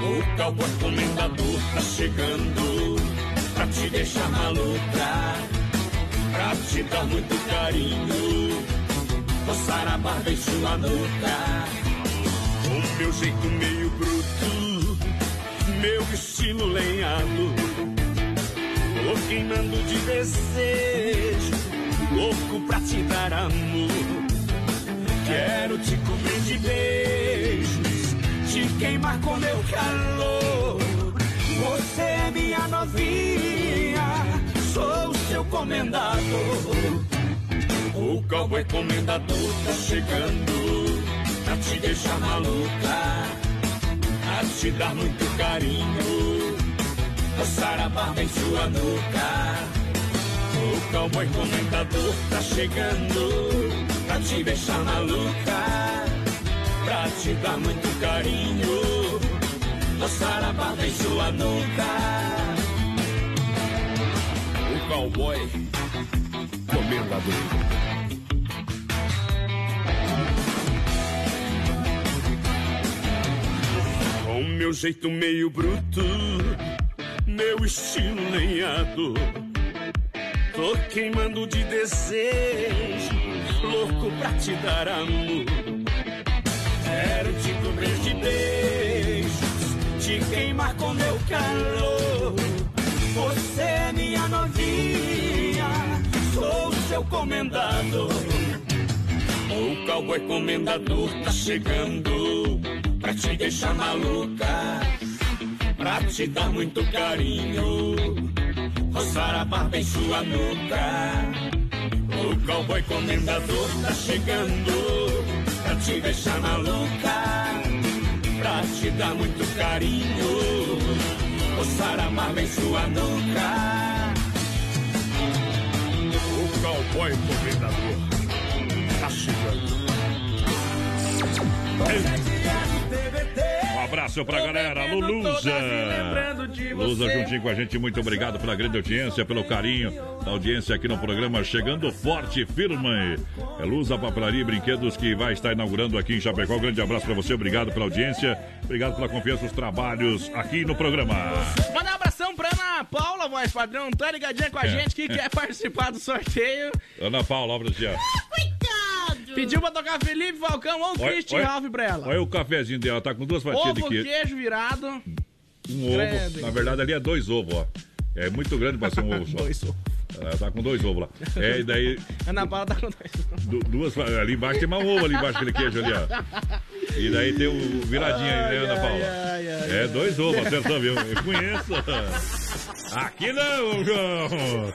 O cowboy comendador tá chegando te deixar maluca, pra te dar muito carinho, roçar a barba em sua nuca. O meu jeito meio bruto meu estilo lenhado. Queimando de desejo, louco pra te dar amor. Quero te cobrir de beijos, te queimar com meu calor. Você é minha novinha, comendador. O cowboy comendador tá chegando pra te deixar maluca a te dar muito carinho, roçar a barba em sua nuca. O cowboy comentador tá chegando pra te deixar maluca, pra te dar muito carinho, roçar a barba em sua nuca. Cowboy comendador. Com meu jeito meio bruto, meu estilo lenhado. Tô queimando de desejo, louco pra te dar amor. Quero te cobrir de beijos, te queimar com meu calor. Você é minha novinha, sou seu comendador. O cowboy comendador tá chegando pra te deixar maluca, pra te dar muito carinho, roçar a barba em sua nuca. O cowboy comendador tá chegando pra te deixar maluca, pra te dar muito carinho, o Saramama em sua nuca. O cowboy comendador tá chegando. Um abraço pra galera, Luluza. Luza juntinho com a gente, muito obrigado pela grande audiência, pelo carinho da audiência aqui no programa, chegando forte e firme. É Luza Papelaria e Brinquedos que vai estar inaugurando aqui em Chapecó. Um grande abraço pra você, obrigado pela audiência, obrigado pela confiança nos trabalhos aqui no programa. Manda um abração pra Ana Paula, voz padrão, tá ligadinha com a É. gente que quer (laughs) participar do sorteio. Ana Paula, obra do dia. Pediu pra tocar Felipe Falcão ou Christian Ralph pra ela. Olha o cafezinho dela, tá com duas fatias de queijo. queijo virado. Um ovo. Na verdade, ali é dois ovos, ó. É muito grande pra ser um ovo só. (laughs) Dois ovos. Ela tá com dois ovos lá. É, e daí, (laughs) Ana Paula tá com dois. du- duas. Ali embaixo tem mais um ovo ali embaixo, aquele queijo ali, ó. E daí tem o viradinho aí, né, Ana Paula? É, dois ovos, acertou, viu? Eu conheço. Aqui não, João!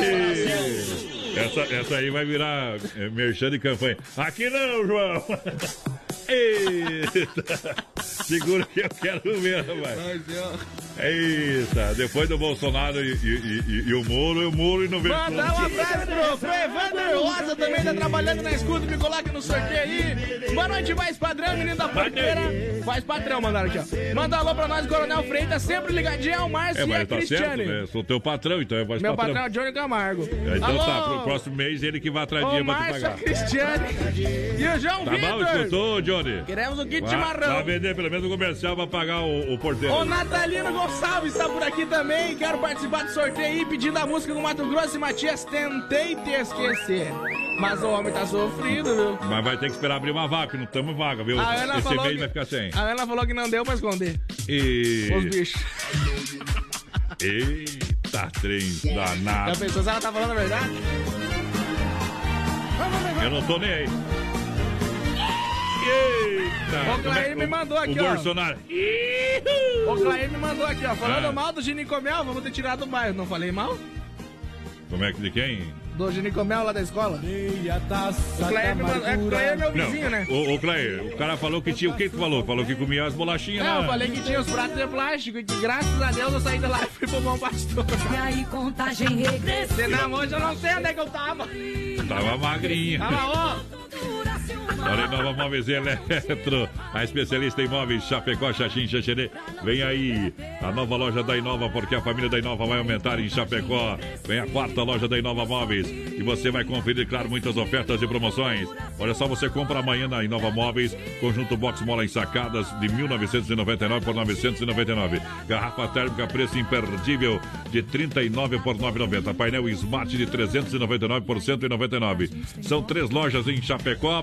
E- Essa, essa aí vai virar é, merchan de campanha. Aqui não, João! (laughs) Eita! Segura que eu quero ver, rapaz. Eita, depois do Bolsonaro e, e- e- e o Moro, o Moro e não vejo Mandar um abraço pro, pro Evander Rosa, também tá trabalhando na escuta, me coloque no sorteio aí. Boa noite, Voz Padrão, menino da porteira. Voz Padrão, mandaram aqui, ó. Manda alô pra nós, Coronel Freitas, sempre ligadinho ao Márcio É, e mas a tá certo, Cristiane. né? Sou teu patrão, então é voz Meu patrão. patrão é o Johnny Camargo. É, Então alô, tá, pro próximo mês ele que vai atrás de pra te Márcio, pagar. Cristiane e o João Tá bom, Vitor. escutou, Johnny? Queremos o kit Vai- chimarrão. Vai vender pelo menos o comercial pra pagar o, o porteiro. O Natalino Gonçalves está por aqui também. Quero participar do sorteio aí, pedindo a música do Mato Grosso e Matias. Tentei te esquecer. Mas o homem tá sofrido, viu? Mas vai ter que esperar abrir uma vaga, não estamos vaga, viu? A Ana Esse falou mês que- vai ficar sem. A Ana falou que não deu pra esconder E... os bichos. Eita, trem Já danado. pensou se ela tá falando a verdade? Eu não tô nem aí. Eita! O Clair me mandou aqui, o ó. Bolsonaro. O Clair me mandou aqui, ó. Falando Ah. mal do Ginicomel, vamos ter tirado do bairro. Não falei mal? Como é que de quem? Do Ginicomel lá da escola? O Clair, me mandou, é, o Clair é meu vizinho, né? Ô, ô Clair, o cara falou que tinha. O que tu falou? Falou que comia as bolachinhas Não, lá. eu falei que tinha os pratos de plástico e que graças a Deus eu saí de lá e fui pro bom pastor. E aí, contagem regressiva. Senão hoje eu não sei onde é que eu tava. Tava magrinha. Tava, ó. Olha, Nova Móveis Eletro, a especialista em móveis Chapecó, Xaxim, Xaxerê. Vem aí a nova loja da Inova, porque a família da Inova vai aumentar em Chapecó. Vem a quarta loja da Inova Móveis e você vai conferir, claro, muitas ofertas e promoções. Olha só, você compra amanhã na Inova Móveis, conjunto box mola em sacadas de 1999 por 999. Garrafa térmica, preço imperdível de 39 por 990. Painel Smart de 399 por 199. São três lojas em Chapecó.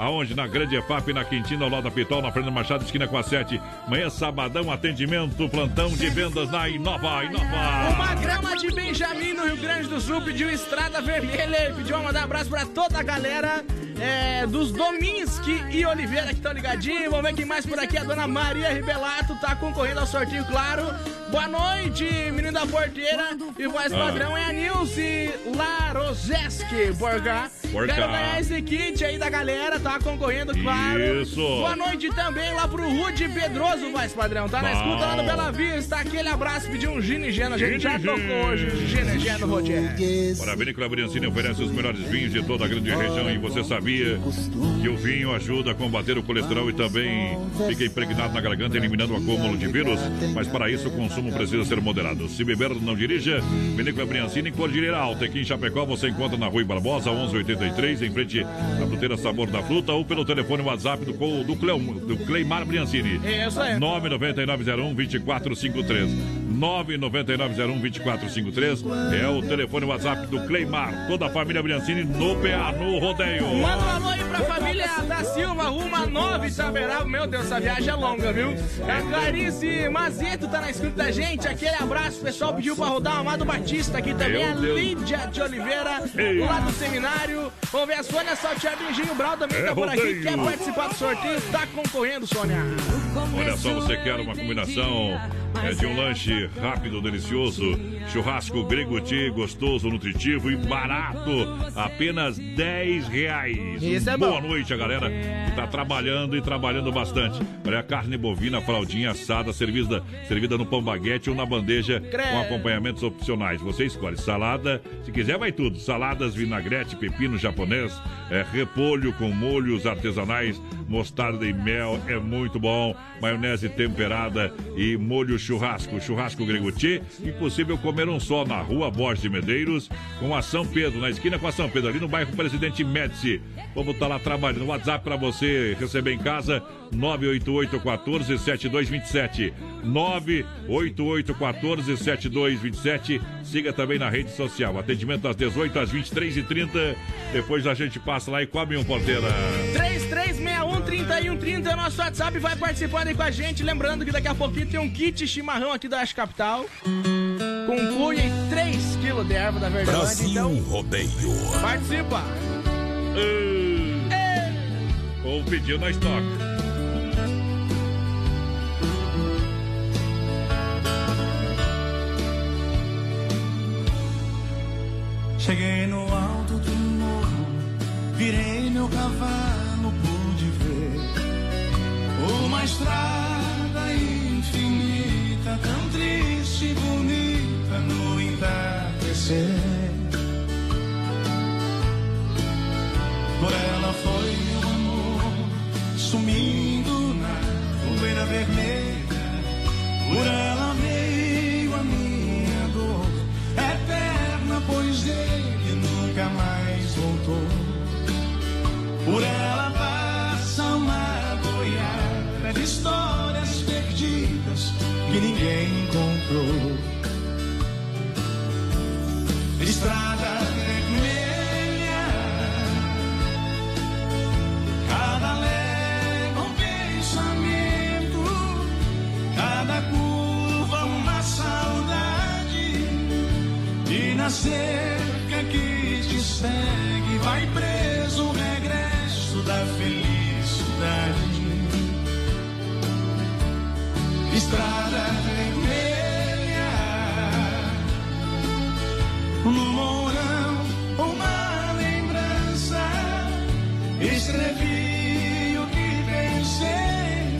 Aonde? Na Grande EFAP, na Quintina, ao lado da Pitol, na Fernanda Machado, esquina com a 7. Manhã, sabadão, atendimento, plantão de vendas na Inova, Inova. Uma grama de Benjamin no Rio Grande do Sul pediu Estrada Vermelha e pediu mandar um abraço pra toda a galera é, dos Dominski e Oliveira que estão ligadinhos. Vamos ver quem mais por aqui. A dona Maria Ribelato tá concorrendo ao sorteio, claro. Boa noite, menino da porteira. E voz Ah. padrão é a Nilce Larozeski, por cá. Por Quero ganhar esse kit aí da galera, tá concorrendo, claro. Isso. Boa noite também lá pro Rude Pedroso, voz padrão. Tá na escuta lá no Bela Vista. Aquele abraço, pediu um Gino e Geno. A gente já tocou hoje, Gino e Geno, Rogério. Para a Vinícola Briancini oferece os melhores vinhos de toda a grande região e você sabia que o vinho ajuda a combater o colesterol e também fica impregnado na garganta, eliminando o acúmulo de vírus. Mas para isso o consumo precisa ser moderado. Se beber, não dirija. Vinícola Briancini Cordilheira Alta. Aqui em Chapecó você encontra na Rui Barbosa, 1183, em frente à fruteira Sabor da Fruta ou pelo telefone WhatsApp do, do, Cleo, do Cleimar Briancini. É isso aí. 99901-2453. 99901-2453 é o telefone WhatsApp do Cleimar. Toda a família Briancini no PA, no rodeio. Manda um alô aí pra família da Silva, Ruma 9, Taberaba. Meu Deus, essa viagem é longa, viu? A Clarice Mazeto tá na escuta da gente. Aquele abraço, o pessoal pediu pra rodar o Amado Batista aqui também. Meu a Deus. Lídia de Oliveira, Ei. lá do seminário. Vamos ver a Sônia Salteado e Engenho Brau também É tá por aqui. rodeio. Quer participar do sorteio? Tá concorrendo, Sônia. Olha só, você quer uma combinação é de um lanche rápido, delicioso. Churrasco grego Tchê, gostoso, nutritivo e barato. Apenas 10 reais. Isso é Boa bom. noite, a galera que tá trabalhando e trabalhando bastante. Olha a carne bovina, fraldinha assada, servida, servida no pão baguete ou na bandeja com acompanhamentos opcionais. Você escolhe salada, se quiser vai tudo. Saladas, vinagrete, pepino japonês, é, repolho com molhos artesanais, mostarda e mel, é muito bom. Maionese temperada e molho churrasco. Churrasco Gregoti, impossível comer um só na rua Borges de Medeiros, com a São Pedro, na esquina com a São Pedro, ali no bairro Presidente Médici. Vamos estar lá trabalhando. WhatsApp para você receber em casa, 988 14 7227. 988 14 7227. Siga também na rede social. Atendimento das 18 às 23h30. Depois a gente passa lá e come um porteira. 3361-3130 é o nosso WhatsApp. Vai participando aí com a gente. Lembrando que daqui a pouquinho tem um kit chimarrão aqui da Oeste Capital. Com cuia e 3 kg de erva da Verdelândia. Brasil Então, Rodeio. participa. Ou pediu, nós toca. Cheguei no alto do morro, virei meu cavalo, estrada infinita, tão triste e bonita no entardecer. Por ela foi cerca que te segue, vai preso o regresso da felicidade. Estrada vermelha, no mourão uma lembrança. Escrevi o que pensei,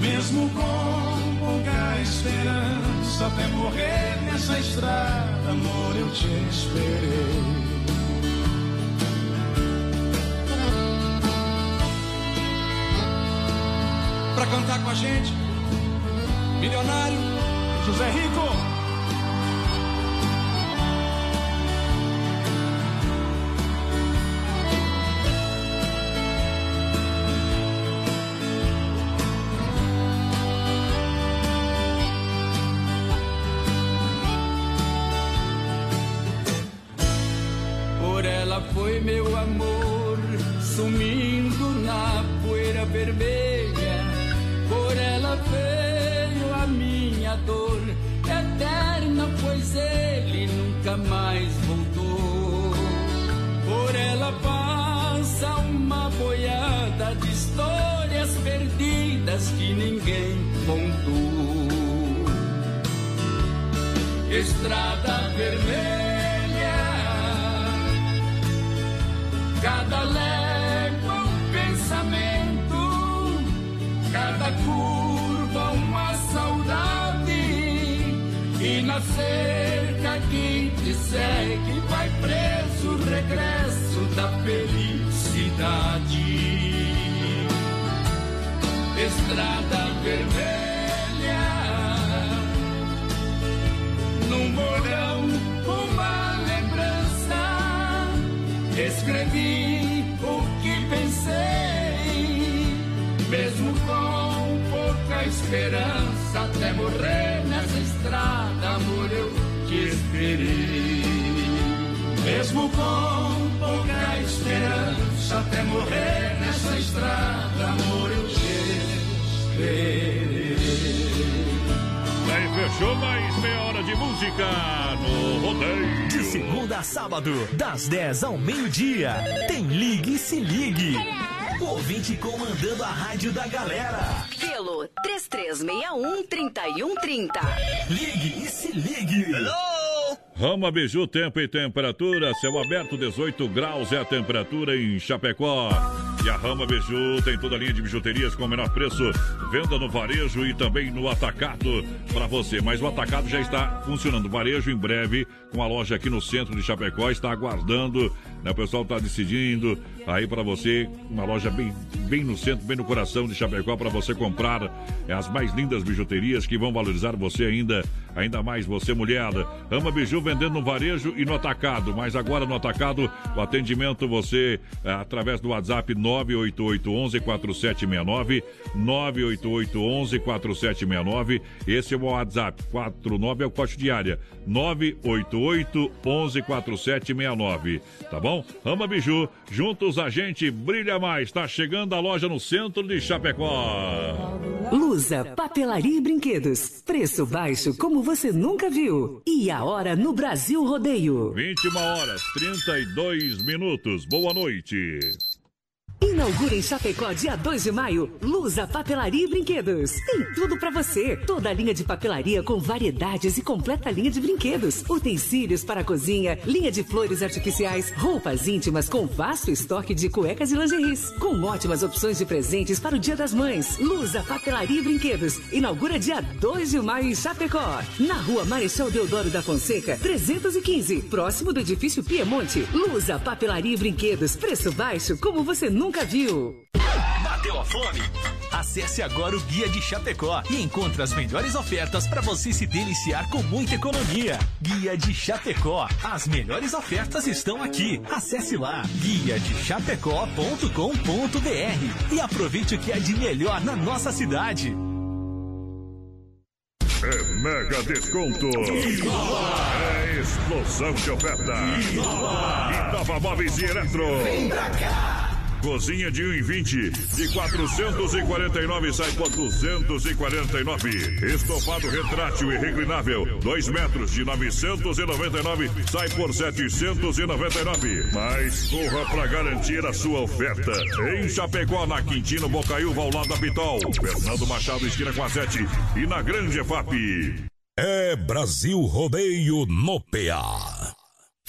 mesmo com pouca esperança. Até morrer nessa estrada, amor, eu te esperei. Pra cantar com a gente, milionário José Rico. Mesmo com pouca esperança, até morrer nessa estrada, amor, eu te esperei. Aí fechou mais meia hora de música no rodeio. De segunda a sábado, das 10 ao meio-dia, tem Ligue e Se Ligue. O ouvinte comandando a rádio da galera. pelo 3361-3130. Ligue e se ligue. Hello! Rama Biju, tempo e temperatura, céu aberto, 18 graus é a temperatura em Chapecó. E a Rama Biju tem toda a linha de bijuterias com o menor preço, venda no varejo e também no atacado para você. Mas o atacado já está funcionando. Varejo em breve, com a loja aqui no centro de Chapecó, está aguardando. Né? O pessoal está decidindo aí para você, uma loja bem, bem no centro, bem no coração de Chapecó, para você comprar é, as mais lindas bijuterias que vão valorizar você ainda, ainda mais, você mulher. Rama Biju vendendo no varejo e no atacado. Mas agora no atacado, o atendimento você, é, através do WhatsApp 988114769, 988114769. Esse é o WhatsApp, 49 é o corte diária, 988114769. Tá bom? Rama Biju, juntos a gente brilha mais. Tá chegando a loja no centro de Chapecó. Lusa, papelaria e brinquedos. Preço baixo como você nunca viu. E a hora no Brasil Rodeio. 21 horas 32 minutos. Boa noite. Inaugura em Chapecó, dia 2 de maio, Lusa Papelaria e Brinquedos. Tem tudo para você. Toda a linha de papelaria com variedades e completa linha de brinquedos. Utensílios para a cozinha, linha de flores artificiais, roupas íntimas com vasto estoque de cuecas e lingeries. Com ótimas opções de presentes para o Dia das Mães. Lusa Papelaria e Brinquedos. Inaugura dia 2 de maio em Chapecó. Na rua Marechal Deodoro da Fonseca, 315. Próximo do edifício Piemonte. Lusa Papelaria e Brinquedos. Preço baixo como você nunca viu. Bateu a fome? Acesse agora o Guia de Chapecó e encontre as melhores ofertas para você se deliciar com muita economia. Guia de Chapecó. As melhores ofertas estão aqui. Acesse lá guia de chapecó.com.br e aproveite o que há de melhor na nossa cidade. É mega desconto. É explosão de oferta. Inova Móveis e Eletro. Vem pra cá. Cozinha de 1,20 de 449 sai por 249. Estofado retrátil e reclinável, 2 metros de 999 sai por 799. Mas corra para garantir a sua oferta. Em Chapecó, na Quintino Bocaiúva, ao lado da Pitol. Fernando Machado, esquina com a 7 e na Grande EFAP. É Brasil Rodeio no PA.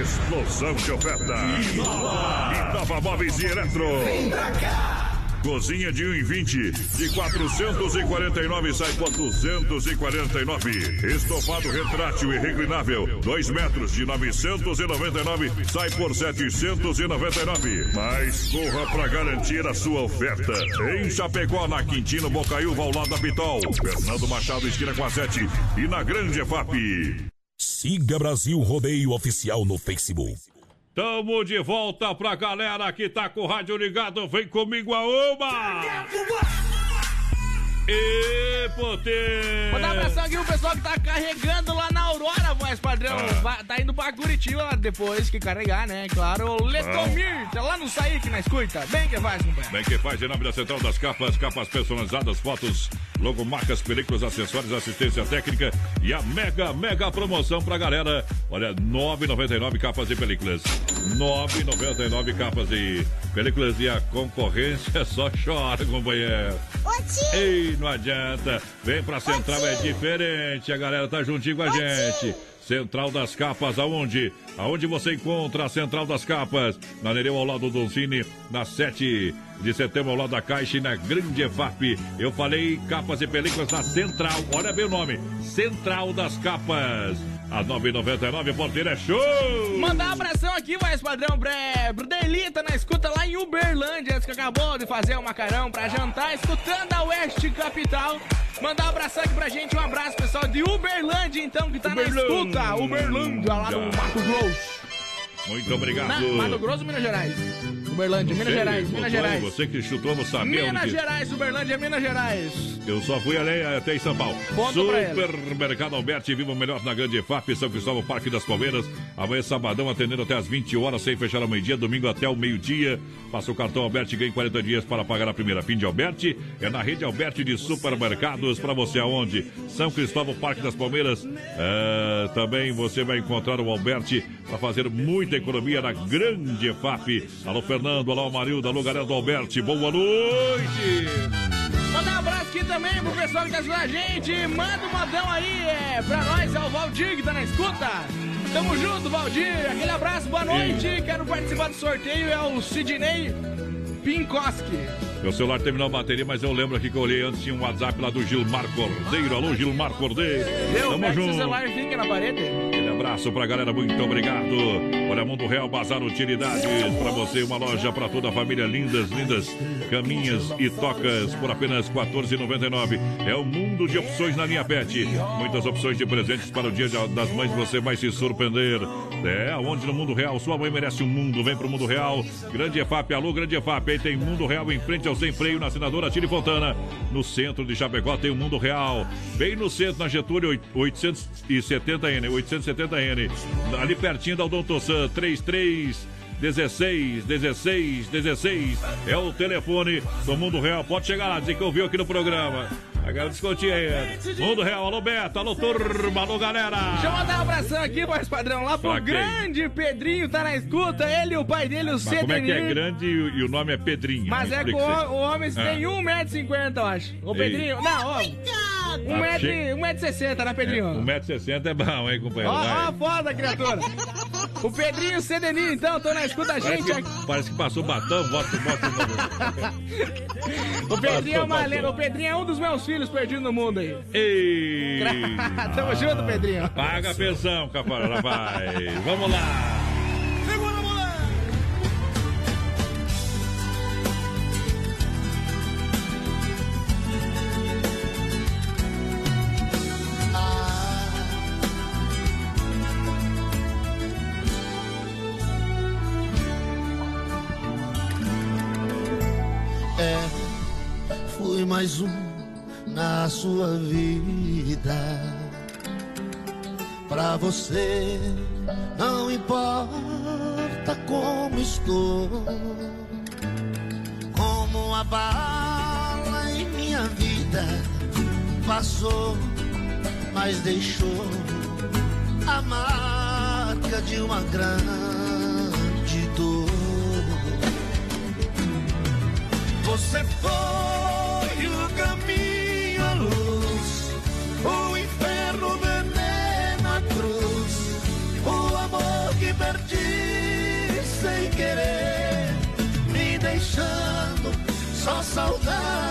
explosão de oferta. Inova Móveis e Eletro. Vem pra cá. Cozinha de 1,20 de 449 sai por 249. Estofado retrátil e reclinável, 2 metros de 999 sai por 799. Mas corra para garantir a sua oferta. Em Chapecó, na Quintino Bocaiúva, ao lado da Pitol. Fernando Machado, esquina com a 7 e na Grande EFAP. Siga Brasil Rodeio Oficial no Facebook. Tamo de volta pra galera que tá com o rádio ligado. Vem comigo a uma! E potência! Mandar um abração aqui pro pessoal que tá carregando lá na Aurora, voz padrão. Ah. Tá indo pra Curitiba lá depois que carregar, né? Claro, Letomir, tá lá no Saí que na escuta. Bem que faz, companheiro. Bem que faz em nome da Central das Capas, capas personalizadas, fotos, logomarcas, películas, acessórios, assistência técnica e a mega, mega promoção pra galera. Olha, 9,99 capas e películas. 9,99 capas e películas e a concorrência só chora, companheiro. Ei, não adianta. Vem pra Central, é diferente. A galera tá juntinho com a gente. Central das Capas, aonde? Aonde você encontra a Central das Capas? Na Nereu, ao lado do Cine, na 7 de setembro, ao lado da Caixa e na Grande EFAP. Eu falei capas e películas na Central, olha bem o nome, Central das Capas. A 9,99 porteira é show! Mandar um abração aqui, mais padrão, pro Delita na escuta lá em Uberlândia, que acabou de fazer o macarrão pra jantar, escutando a Oeste Capital. Mandar um abração aqui pra gente, um abraço pessoal de Uberlândia, então, que tá Uberlândia. na escuta. Uberlândia, lá do Mato Grosso. Muito obrigado. Na, Mato Grosso, Minas Gerais. Uberlândia, Minas Você Gerais, Minas aí, Gerais. Você que chutou, não sabia Minas onde... Gerais, Uberlândia, Minas Gerais. Eu só fui ali até em São Paulo. Ponto. Supermercado Alberti, viva o melhor na Grande EFAP, São Cristóvão, Parque das Palmeiras. Amanhã, sabadão, atendendo até as 20 horas, sem fechar ao meio-dia. Domingo até o meio-dia. Passa o cartão Alberti ganhe 40 dias para pagar a primeira fim de Alberti. É na rede Alberti de supermercados. Para você aonde? São Cristóvão, Parque das Palmeiras. É, também você vai encontrar o Alberti para fazer muita economia na Grande EFAP. Alô, Fernando. Alô, Marilda. Alô, galera do Alberti. Boa noite. Mandar um abraço aqui também pro pessoal que assistindo a gente. Manda um modão aí é, pra nós, é o Valdir que tá na escuta. Tamo junto, Valdir. Aquele abraço, boa noite. Quero participar do sorteio, é o Sidney Pinkoski. Meu celular terminou a bateria, mas eu lembro aqui que eu olhei antes, tinha um WhatsApp lá do Gilmar Cordeiro. Alô, Gilmar Cordeiro. Meu, Tamo pega seu junto. celular e fica na parede. Abraço pra galera, muito obrigado. Olha, Mundo Real Bazar Utilidades. Pra você, uma loja pra toda a família. Lindas, lindas caminhas e tocas por apenas R$ 14,99. É o mundo de opções na linha Pet. Muitas opções de presentes para o Dia das Mães, você vai se surpreender. É, onde no Mundo Real, sua mãe merece um mundo. Vem pro Mundo Real. Grande EFAP, alô, Grande EFAP. Aí tem Mundo Real em frente ao Sem Freio, na assinadora Tire Fontana. No centro de Chapecó tem o Mundo Real. Bem no centro, na Getúlio 870N, 870N. Ali pertinho da Odontossan, 33... 16, 16, 16 é o telefone do Mundo Real. Pode chegar lá, dizer que ouviu aqui no programa. Agora descontinho aí. Mundo Real, alô Beto, alô turma, alô galera. Deixa eu mandar um abração aqui, voz padrão, lá pro grande Pedrinho, tá na escuta. Ele e o pai dele, o Mas como é que é grande e, e o nome é Pedrinho? Mas Me é que o, homem aí. tem Ah. 1,50m, eu acho. O Ei. Pedrinho. Não, ó. Ah, chega. 1,60m, né, Pedrinho? 1,60m é bom, hein, companheiro? Ó, ó foda, criatura. O Pedrinho e o Cedenir, então, tô na escuta a Parece gente aqui. que, parece que passou batom, bota, bota. O Pedrinho é uma lenda. O Pedrinho é um dos meus filhos perdidos no mundo aí. Ei! (laughs) Tamo junto, Pedrinho. Paga a pensão, caparada, vai. Vamos lá. Mais um na sua vida. Pra você não importa como estou, como a bala em minha vida passou, mas deixou a marca de uma grande dor. Você foi só saudade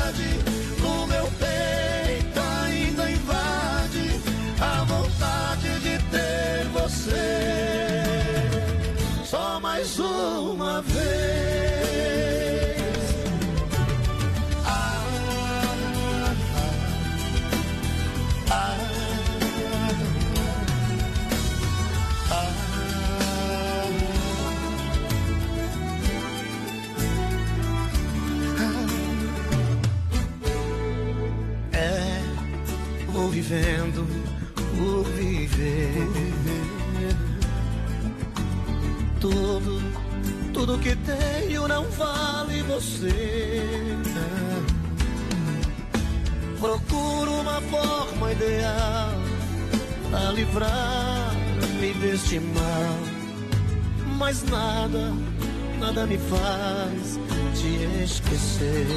que tenho não vale você. Procuro uma forma ideal pra livrar-me deste mal. Mas nada, nada me faz te esquecer.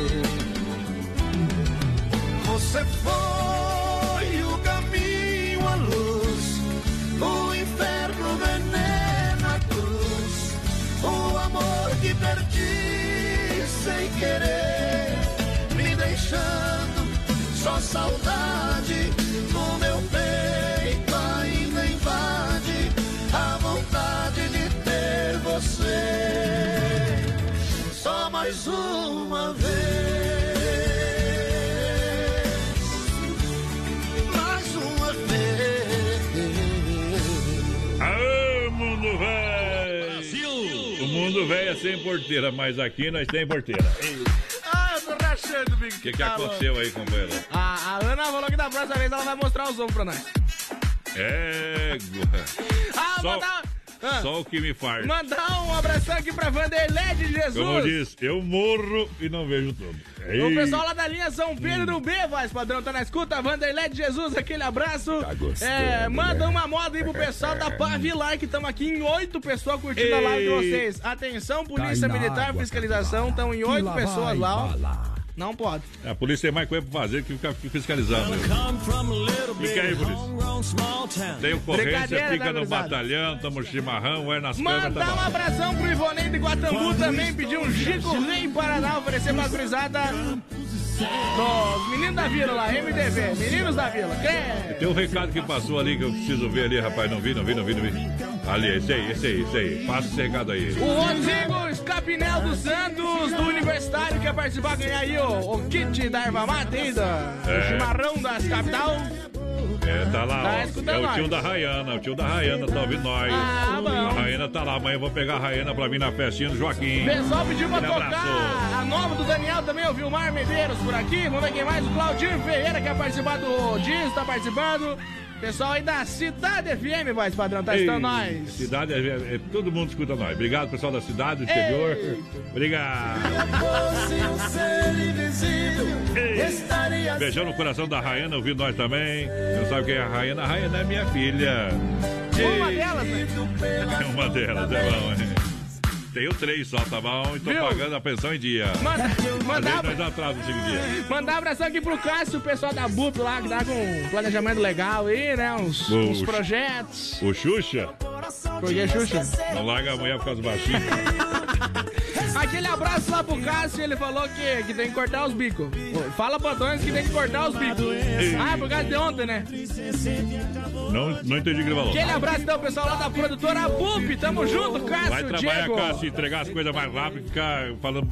Você foi perdi sem querer, me deixando só saudade no meu peito ainda invade a vontade de ter você. Só mais um é sem porteira, mas aqui nós tem porteira. Ah, eu tô rachando, Big. O que, que aconteceu aí, companheiro? A, a Ana falou que da próxima vez ela vai mostrar os ombros pra nós. Égua. Ah, Só, mandar, ah, só o que me faz. mandar um abração aqui pra Vanderlei de Jesus. Como eu disse, eu morro e não vejo tudo. O Ei. pessoal lá da linha São Pedro do B, voz padrão, tá na escuta. Vanderlei de Jesus, aquele abraço. é, manda uma moda aí pro pessoal da Pavilar, (laughs) que estamos aqui em oito pessoas curtindo a live de Ei. vocês. Atenção, Polícia Cai na Militar, água, fiscalização, estão em oito pessoas vai lá, ó. Não pode. A polícia tem mais coisa pra fazer que ficar fiscalizando. Fica aí, polícia. Tem ocorrência, fica né, no batalhão, tamo chimarrão, é nas câmeras, Mandar tá um abração pro Ivonei de Guatambu também, pedir um Chico Rei em Paraná, oferecer pra cruzada dos meninos da vila lá, MDV, meninos da vila. Crê. Tem um recado que passou ali que eu preciso ver ali, rapaz. Não vi, não vi, não vi, não vi. Ali, esse aí, esse aí, esse aí. Passa esse recado aí. O Rodrigo Escapinel dos Santos, do Universitário, quer participar, ganhar aí o, o kit da erva do É. chimarrão das capital. É, tá lá, Tá ó. É o nós. tio da Rayana, o tio da Rayana tá ouvindo nós. Ah, bom. A Rayana tá lá, amanhã eu vou pegar a Rayana pra vir na festinha do Joaquim. Pessoal pediu pra tocar abraço. a nova do Daniel também, o Vilmar Medeiros por aqui. Vamos ver quem mais. O Claudinho Ferreira quer participar do Diz, tá participando. Pessoal aí da Cidade FM, voz padrão, tá Ei, estando nós. Cidade, é, é- todo mundo escuta nós. Obrigado, pessoal da cidade, do interior. Obrigado. Estaria Beijão no coração da Rayana, ouvindo nós também. Não sabe quem é a Rayana? A Rayana é minha filha. Uma delas, né? É (laughs) uma delas, é bom. hein? Tenho três só, tá bom? E tô Viu? pagando a pensão em dia. Manda, Às mandar, dias. mandar um abração aqui pro Cássio, o pessoal da BUP lá, que tá com um planejamento legal aí, né? Uns, O- uns projetos. O Xuxa? Por que, Xuxa? Não larga a mulher por causa do baixinho. (laughs) Aquele abraço lá pro Cássio, ele falou que, que tem que cortar os bicos. Fala pra Antônio que tem que cortar os bicos. Ah, é por causa de ontem, né? Não, não entendi o que ele falou. Aquele abraço então, pessoal lá da produtora BUP. Tamo junto, Cássio, Vai trabalhar, Diego. Cássio, entregar as coisas mais rápido e ficar falando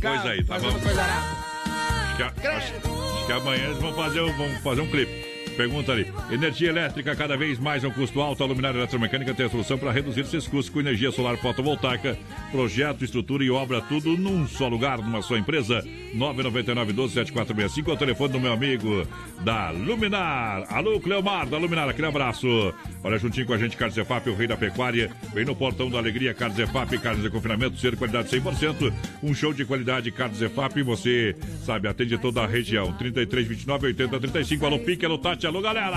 coisa aí, tá bom? Acho que, acho- acho que amanhã eles vão fazer, vão fazer um clipe. Pergunta ali. Energia elétrica cada vez mais é um custo alto. A Luminária Eletromecânica tem a solução para reduzir esses custos com energia solar fotovoltaica. Projeto, estrutura e obra, tudo num só lugar, numa só empresa. 999 12 7465 é o telefone do meu amigo da Luminar. Alô, Cleomar, da Luminar, aquele abraço. Olha, juntinho com a gente, Carlos Zefap, o rei da pecuária. Vem no portão da alegria, Carlos Zefap, carnes de confinamento, ser qualidade 100%. Um show de qualidade, Carlos Zefap. Você sabe, atende toda a região. 33, 29, 80, 35. Alô, Pique, alô, Tati, alô, galera.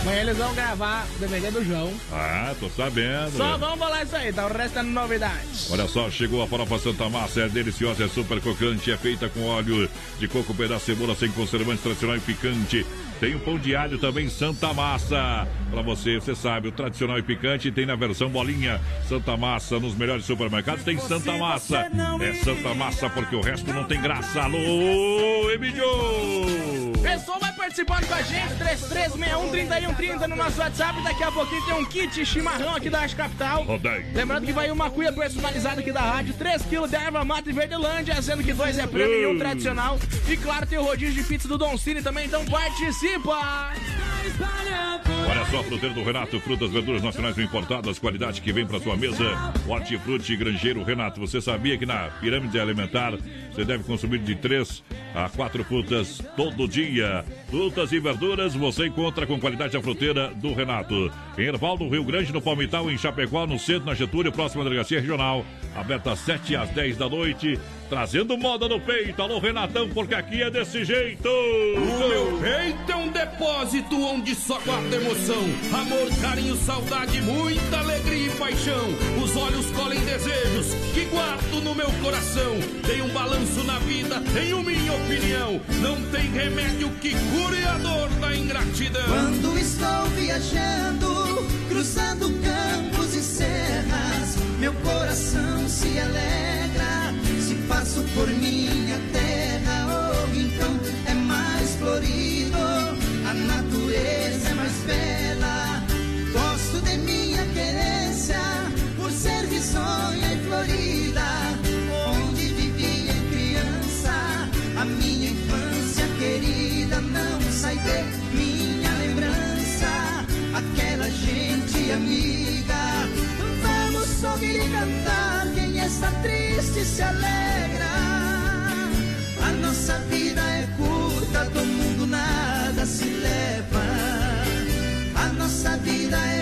Amanhã eles vão gravar o DVD do João. Ah, tô sabendo. Só vamos falar isso aí, tá? O resto é novidade. Olha só, chegou a farofa Santa Massa, é deliciosa, é super crocante, é feita com óleo de coco, pedaço de cebola, sem conservante tradicional e picante. Tem o pão de alho também, Santa Massa. Pra você, você sabe, o tradicional e picante tem na versão bolinha. Santa Massa, nos melhores supermercados tem Santa Massa. É Santa Massa porque o resto não tem graça. Alô, Emílio! Pessoal, vai participando com a gente, 3361-3130 no nosso WhatsApp. Daqui a pouquinho tem um kit chimarrão aqui da Arte Capital. Rodei. Lembrando que vai uma cuia personalizada aqui da rádio, 3kg de erva mata e verdelândia, sendo que dois é prêmio e um Uh. tradicional. E claro, tem o rodízio de pizza do Don Cine também, então participa! Olha só, fruteiro do Renato, frutas, verduras nacionais importadas, qualidade que vem para sua mesa. Hortifruti Grangeiro Renato. Você sabia que na pirâmide alimentar você deve consumir de 3 a 4 frutas todo dia? Frutas e verduras você encontra com qualidade a fruteira do Renato. Em Erval, no Rio Grande, no Palmital, em Chapecó, no centro, na Getúlio, próxima delegacia regional. Aberta às 7 às 10 da noite. Trazendo moda no peito. Alô, Renatão, porque aqui é desse jeito. O meu peito é um depósito onde só guarda emoção. Amor, carinho, saudade, muita alegria e paixão. Os olhos colhem desejos que guardo no meu coração. Tem um balanço na vida, tenho minha opinião. Não tem remédio que cure a dor da ingratidão. Quando estou viajando, cruzando campos e serras, meu coração se alegra, passo por minha terra, o rincão é mais florido, a natureza é mais bela. Gosto de minha querência, por ser risonha e florida, onde vivia criança, a minha infância querida não sai de minha lembrança, aquela gente amiga. Vamos ouvir e cantar está triste se alegra. A nossa vida é curta, do mundo nada se leva. A nossa vida é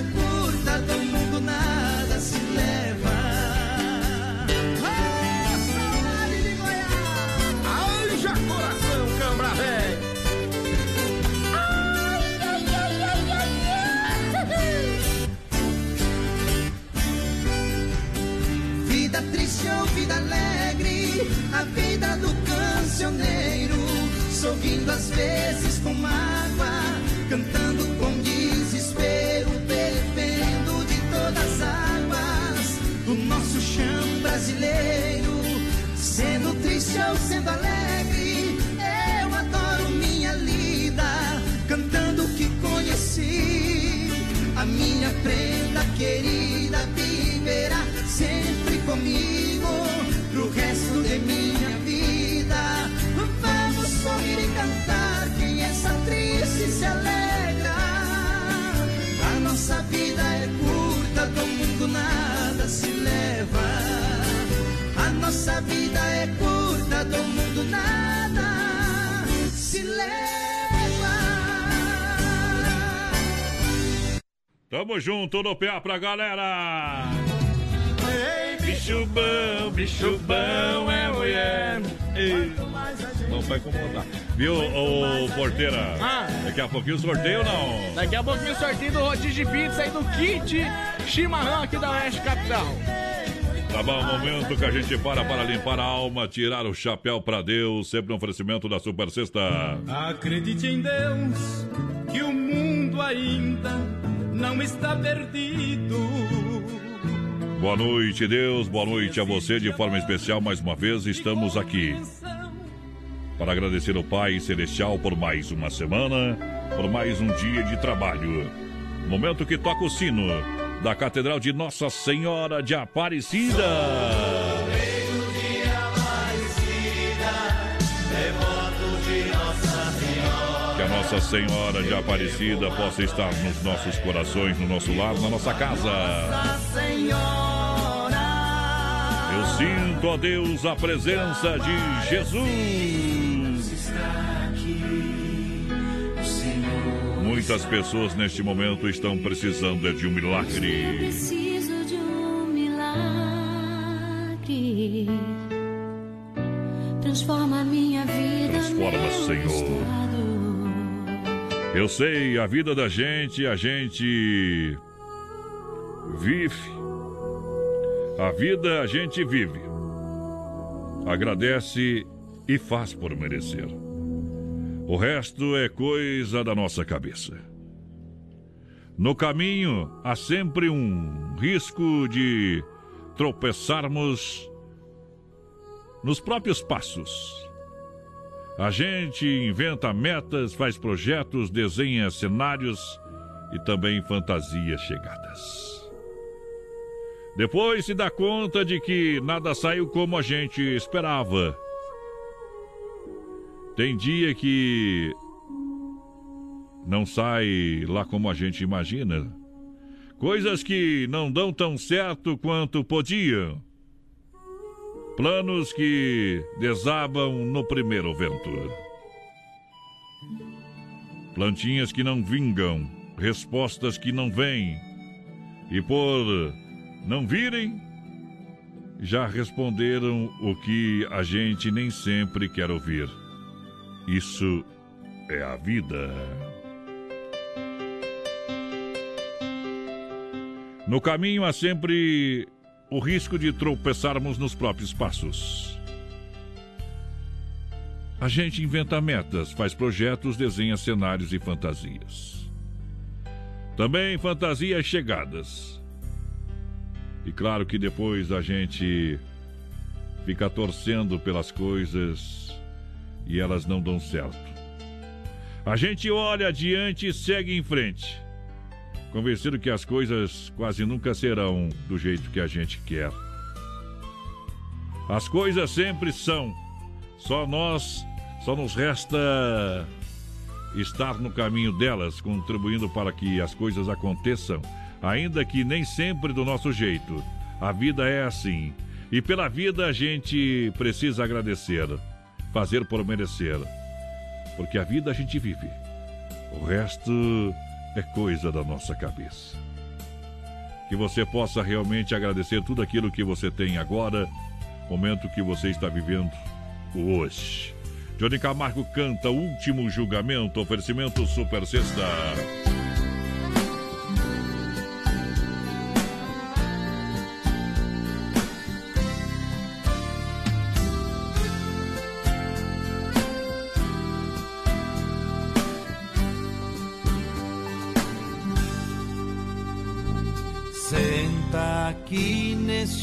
a vida do cancioneiro, sorrindo às vezes com mágoa, cantando com desespero, bebendo de todas as águas do nosso chão brasileiro. Sendo triste ou sendo alegre, eu adoro minha lida, cantando o que conheci. A minha prenda querida viverá sempre comigo pro resto de minha vida. Vamos sorrir e cantar quem está triste se alegra. A nossa vida é curta, do mundo nada se leva. A nossa vida é curta, do mundo nada se leva. Tamo junto no PA pra galera! Bicho bom, bicho bom é mulher. Ei. Não vai incomodar. Viu, ô porteira? Ah. Daqui a pouquinho sorteio ou não? Daqui a pouquinho o sorteio do rodízio de pizza e do kit chimarrão aqui da Oeste Capital. Tá bom, momento que a gente para para limpar a alma, tirar o chapéu pra Deus, sempre um oferecimento da Super Sexta. Acredite em Deus que o mundo ainda não está perdido. Boa noite, Deus. Boa noite a você de forma especial. Mais uma vez estamos aqui para agradecer ao Pai Celestial por mais uma semana, por mais um dia de trabalho. Momento que toca o sino da Catedral de Nossa Senhora de Aparecida. Nossa Senhora de Aparecida possa estar nos nossos corações, no nosso lar, na nossa casa. Eu sinto, ó Deus, a presença de Jesus. Muitas pessoas neste momento estão precisando é de um milagre. Preciso de um milagre. Transforma a minha vida. Transforma, Senhor. Eu sei, a vida da gente, a gente vive. A vida a gente vive. Agradece e faz por merecer. O resto é coisa da nossa cabeça. No caminho há sempre um risco de tropeçarmos nos próprios passos. A gente inventa metas, faz projetos, desenha cenários e também fantasias chegadas. Depois se dá conta de que nada saiu como a gente esperava. Tem dia que não sai lá como a gente imagina. Coisas que não dão tão certo quanto podiam. Planos que desabam no primeiro vento. Plantinhas que não vingam, respostas que não vêm. E por não virem, já responderam o que a gente nem sempre quer ouvir. Isso é a vida. No caminho há sempre o risco de tropeçarmos nos próprios passos. A gente inventa metas, faz projetos, desenha cenários e fantasias. Também fantasias chegadas. E claro que depois a gente fica torcendo pelas coisas e elas não dão certo. A gente olha adiante e segue em frente, convencido que as coisas quase nunca serão do jeito que a gente quer. As coisas sempre são, só nós, só nos resta estar no caminho delas, contribuindo para que as coisas aconteçam, ainda que nem sempre do nosso jeito. A vida é assim. E pela vida a gente precisa agradecer, fazer por merecer. Porque a vida a gente vive. O resto é coisa da nossa cabeça. Que você possa realmente agradecer tudo aquilo que você tem agora, momento que você está vivendo hoje. Johnny Camargo canta Último Julgamento, oferecimento Super Sexta.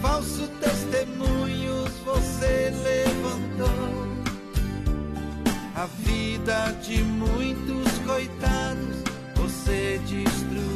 falso testemunhos, você levantou. A vida de muitos coitados, você destruiu,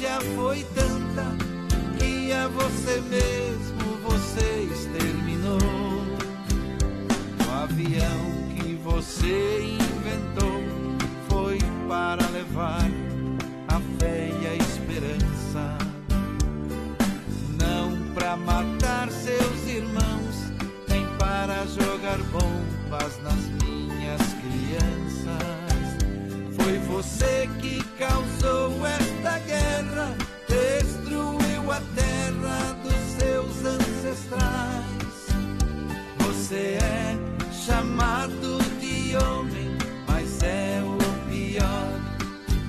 ganância foi tanta que a você mesmo você exterminou. O avião que você inventou foi para levar a fé e a esperança, não para matar seus irmãos, nem para jogar bombas nas minhas crianças. Foi você que causou guerra, terra dos seus ancestrais. Você é chamado de homem, mas é o pior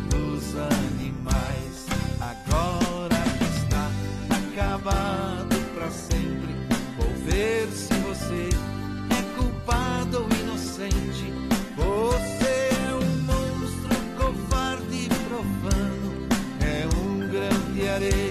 dos animais. Agora está acabado para sempre, vou ver se você é culpado ou inocente. Você é um monstro covarde e profano, é um grão de areia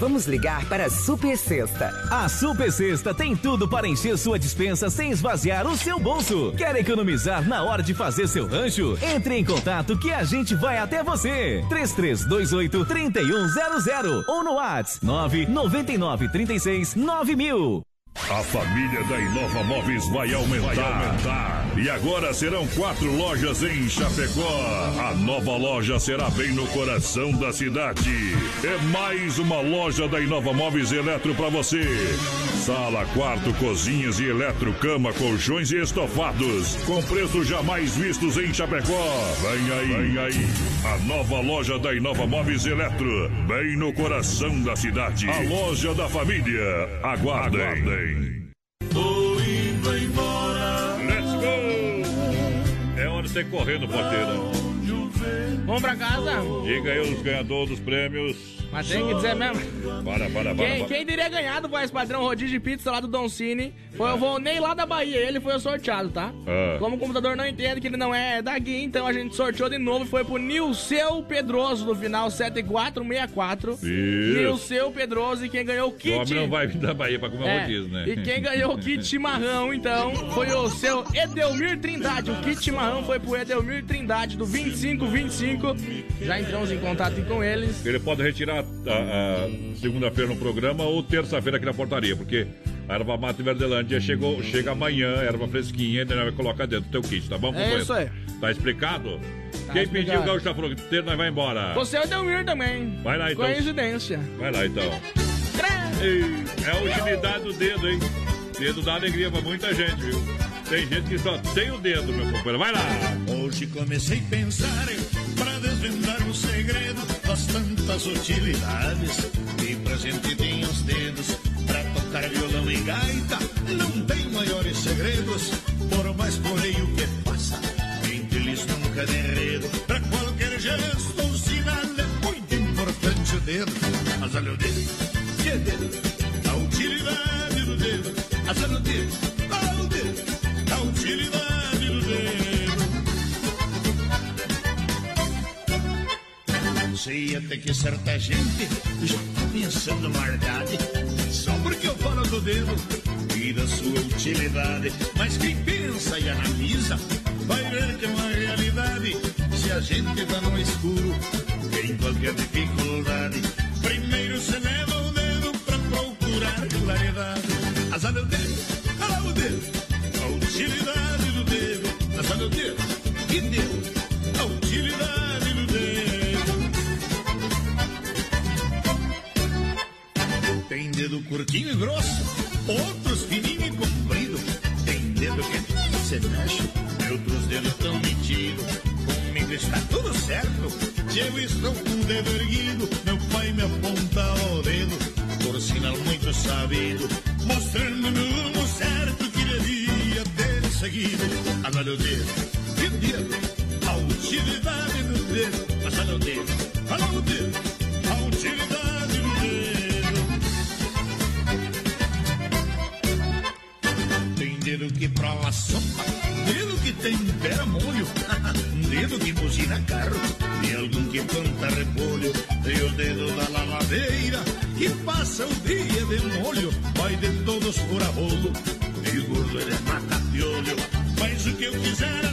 Vamos ligar para a Super Sexta. A Super Sexta tem tudo para encher sua dispensa sem esvaziar o seu bolso. Quer economizar na hora de fazer seu rancho? Entre em contato que a gente vai até você. 3328 3100 ou no WhatsApp 999 36 9000. A família da Inova Móveis vai aumentar. vai aumentar. E agora serão quatro lojas em Chapecó. A nova loja será bem no coração da cidade. É mais uma loja da Inova Móveis Eletro para você. Sala, quarto, cozinhas e eletro, cama, colchões e estofados. Com preços jamais vistos em Chapecó. Vem aí, vem aí. A nova loja da Inova Móveis Eletro. Bem no coração da cidade. A loja da família. Aguardem. Aguardem. Tô indo embora. Let's go! É hora de você correr no porteiro. Vamos pra casa? Diga aí os ganhadores dos prêmios. Mas tem que dizer mesmo. Para, para, para. Quem, para. quem teria ganhado o voz padrão rodízio de pizza lá do Don Cine foi o Volney lá da Bahia. Ele foi o sorteado, tá? Ah. Como o computador não entende que ele não é daqui, então a gente sorteou de novo e foi pro Nilceu Pedroso no final 7464. Isso. Nilceu Pedroso e quem ganhou o O kit. homem não vai vir da Bahia pra comer É, rodízio, né? E quem ganhou o kit (laughs) chimarrão, então, foi o seu Edelmir Trindade. O kit chimarrão foi pro Edelmir Trindade, do 2525. Já entramos em contato com eles. Ele pode retirar a, a segunda-feira no programa ou terça-feira aqui na portaria, porque a erva mata Verdelândia chegou, chega amanhã, erva fresquinha, nós vai colocar dentro do teu kit, tá bom, É companheiro? isso aí. Tá explicado? Tá Quem explicado. pediu o gaúcho que ter, nós vai embora. Você é o Edelmir também. Vai lá, então. Coincidência. Vai lá então. Ei, É a utilidade do dedo, hein? Dedo dá alegria pra muita gente, viu? Tem gente que só tem o dedo, meu companheiro. Vai lá! Hoje comecei a pensar para desvendar o segredo das tantas utilidades que pra gente tem os dedos para tocar violão e gaita. Não tem maiores segredos, por mais correio que passa. Entre nunca derredo. Pra qualquer gesto ou sinal é muito importante o dedo. Mas olha o dedo, que dedo? A utilidade do dedo. Mas olha o dedo, utilidade do dedo. Sei até que certa gente já tá pensando maldade Só porque eu falo do dedo e da sua utilidade. Mas quem pensa e analisa vai ver que é uma realidade. Se a gente tá no escuro, tem qualquer dificuldade. Primeiro se leva o dedo pra procurar claridade. Azar o dedo, olha o dedo o dedo, que dedo? A utilidade do dedo Tem dedo curtinho e grosso, outros fininho e comprido. Tem dedo que se mexe, outros dedos tão metidos. Comigo está tudo certo, eu estou com o dedo erguido. Meu pai me aponta o dedo, por sinal muito sabido, mostrando-me o rumo certo que devia seguido. O dedo, que dedo, a utilidade do dedo. Mas olha o dedo, o a utilidade do dedo. Tem dedo que prova sopa, dedo que tempera molho, (laughs) dedo que buzina carro, e algum que planta repolho, e o dedo da lavadeira, que passa o dia de molho, vai de todos por a e o gordo ele mata piolho, faz o que eu quiser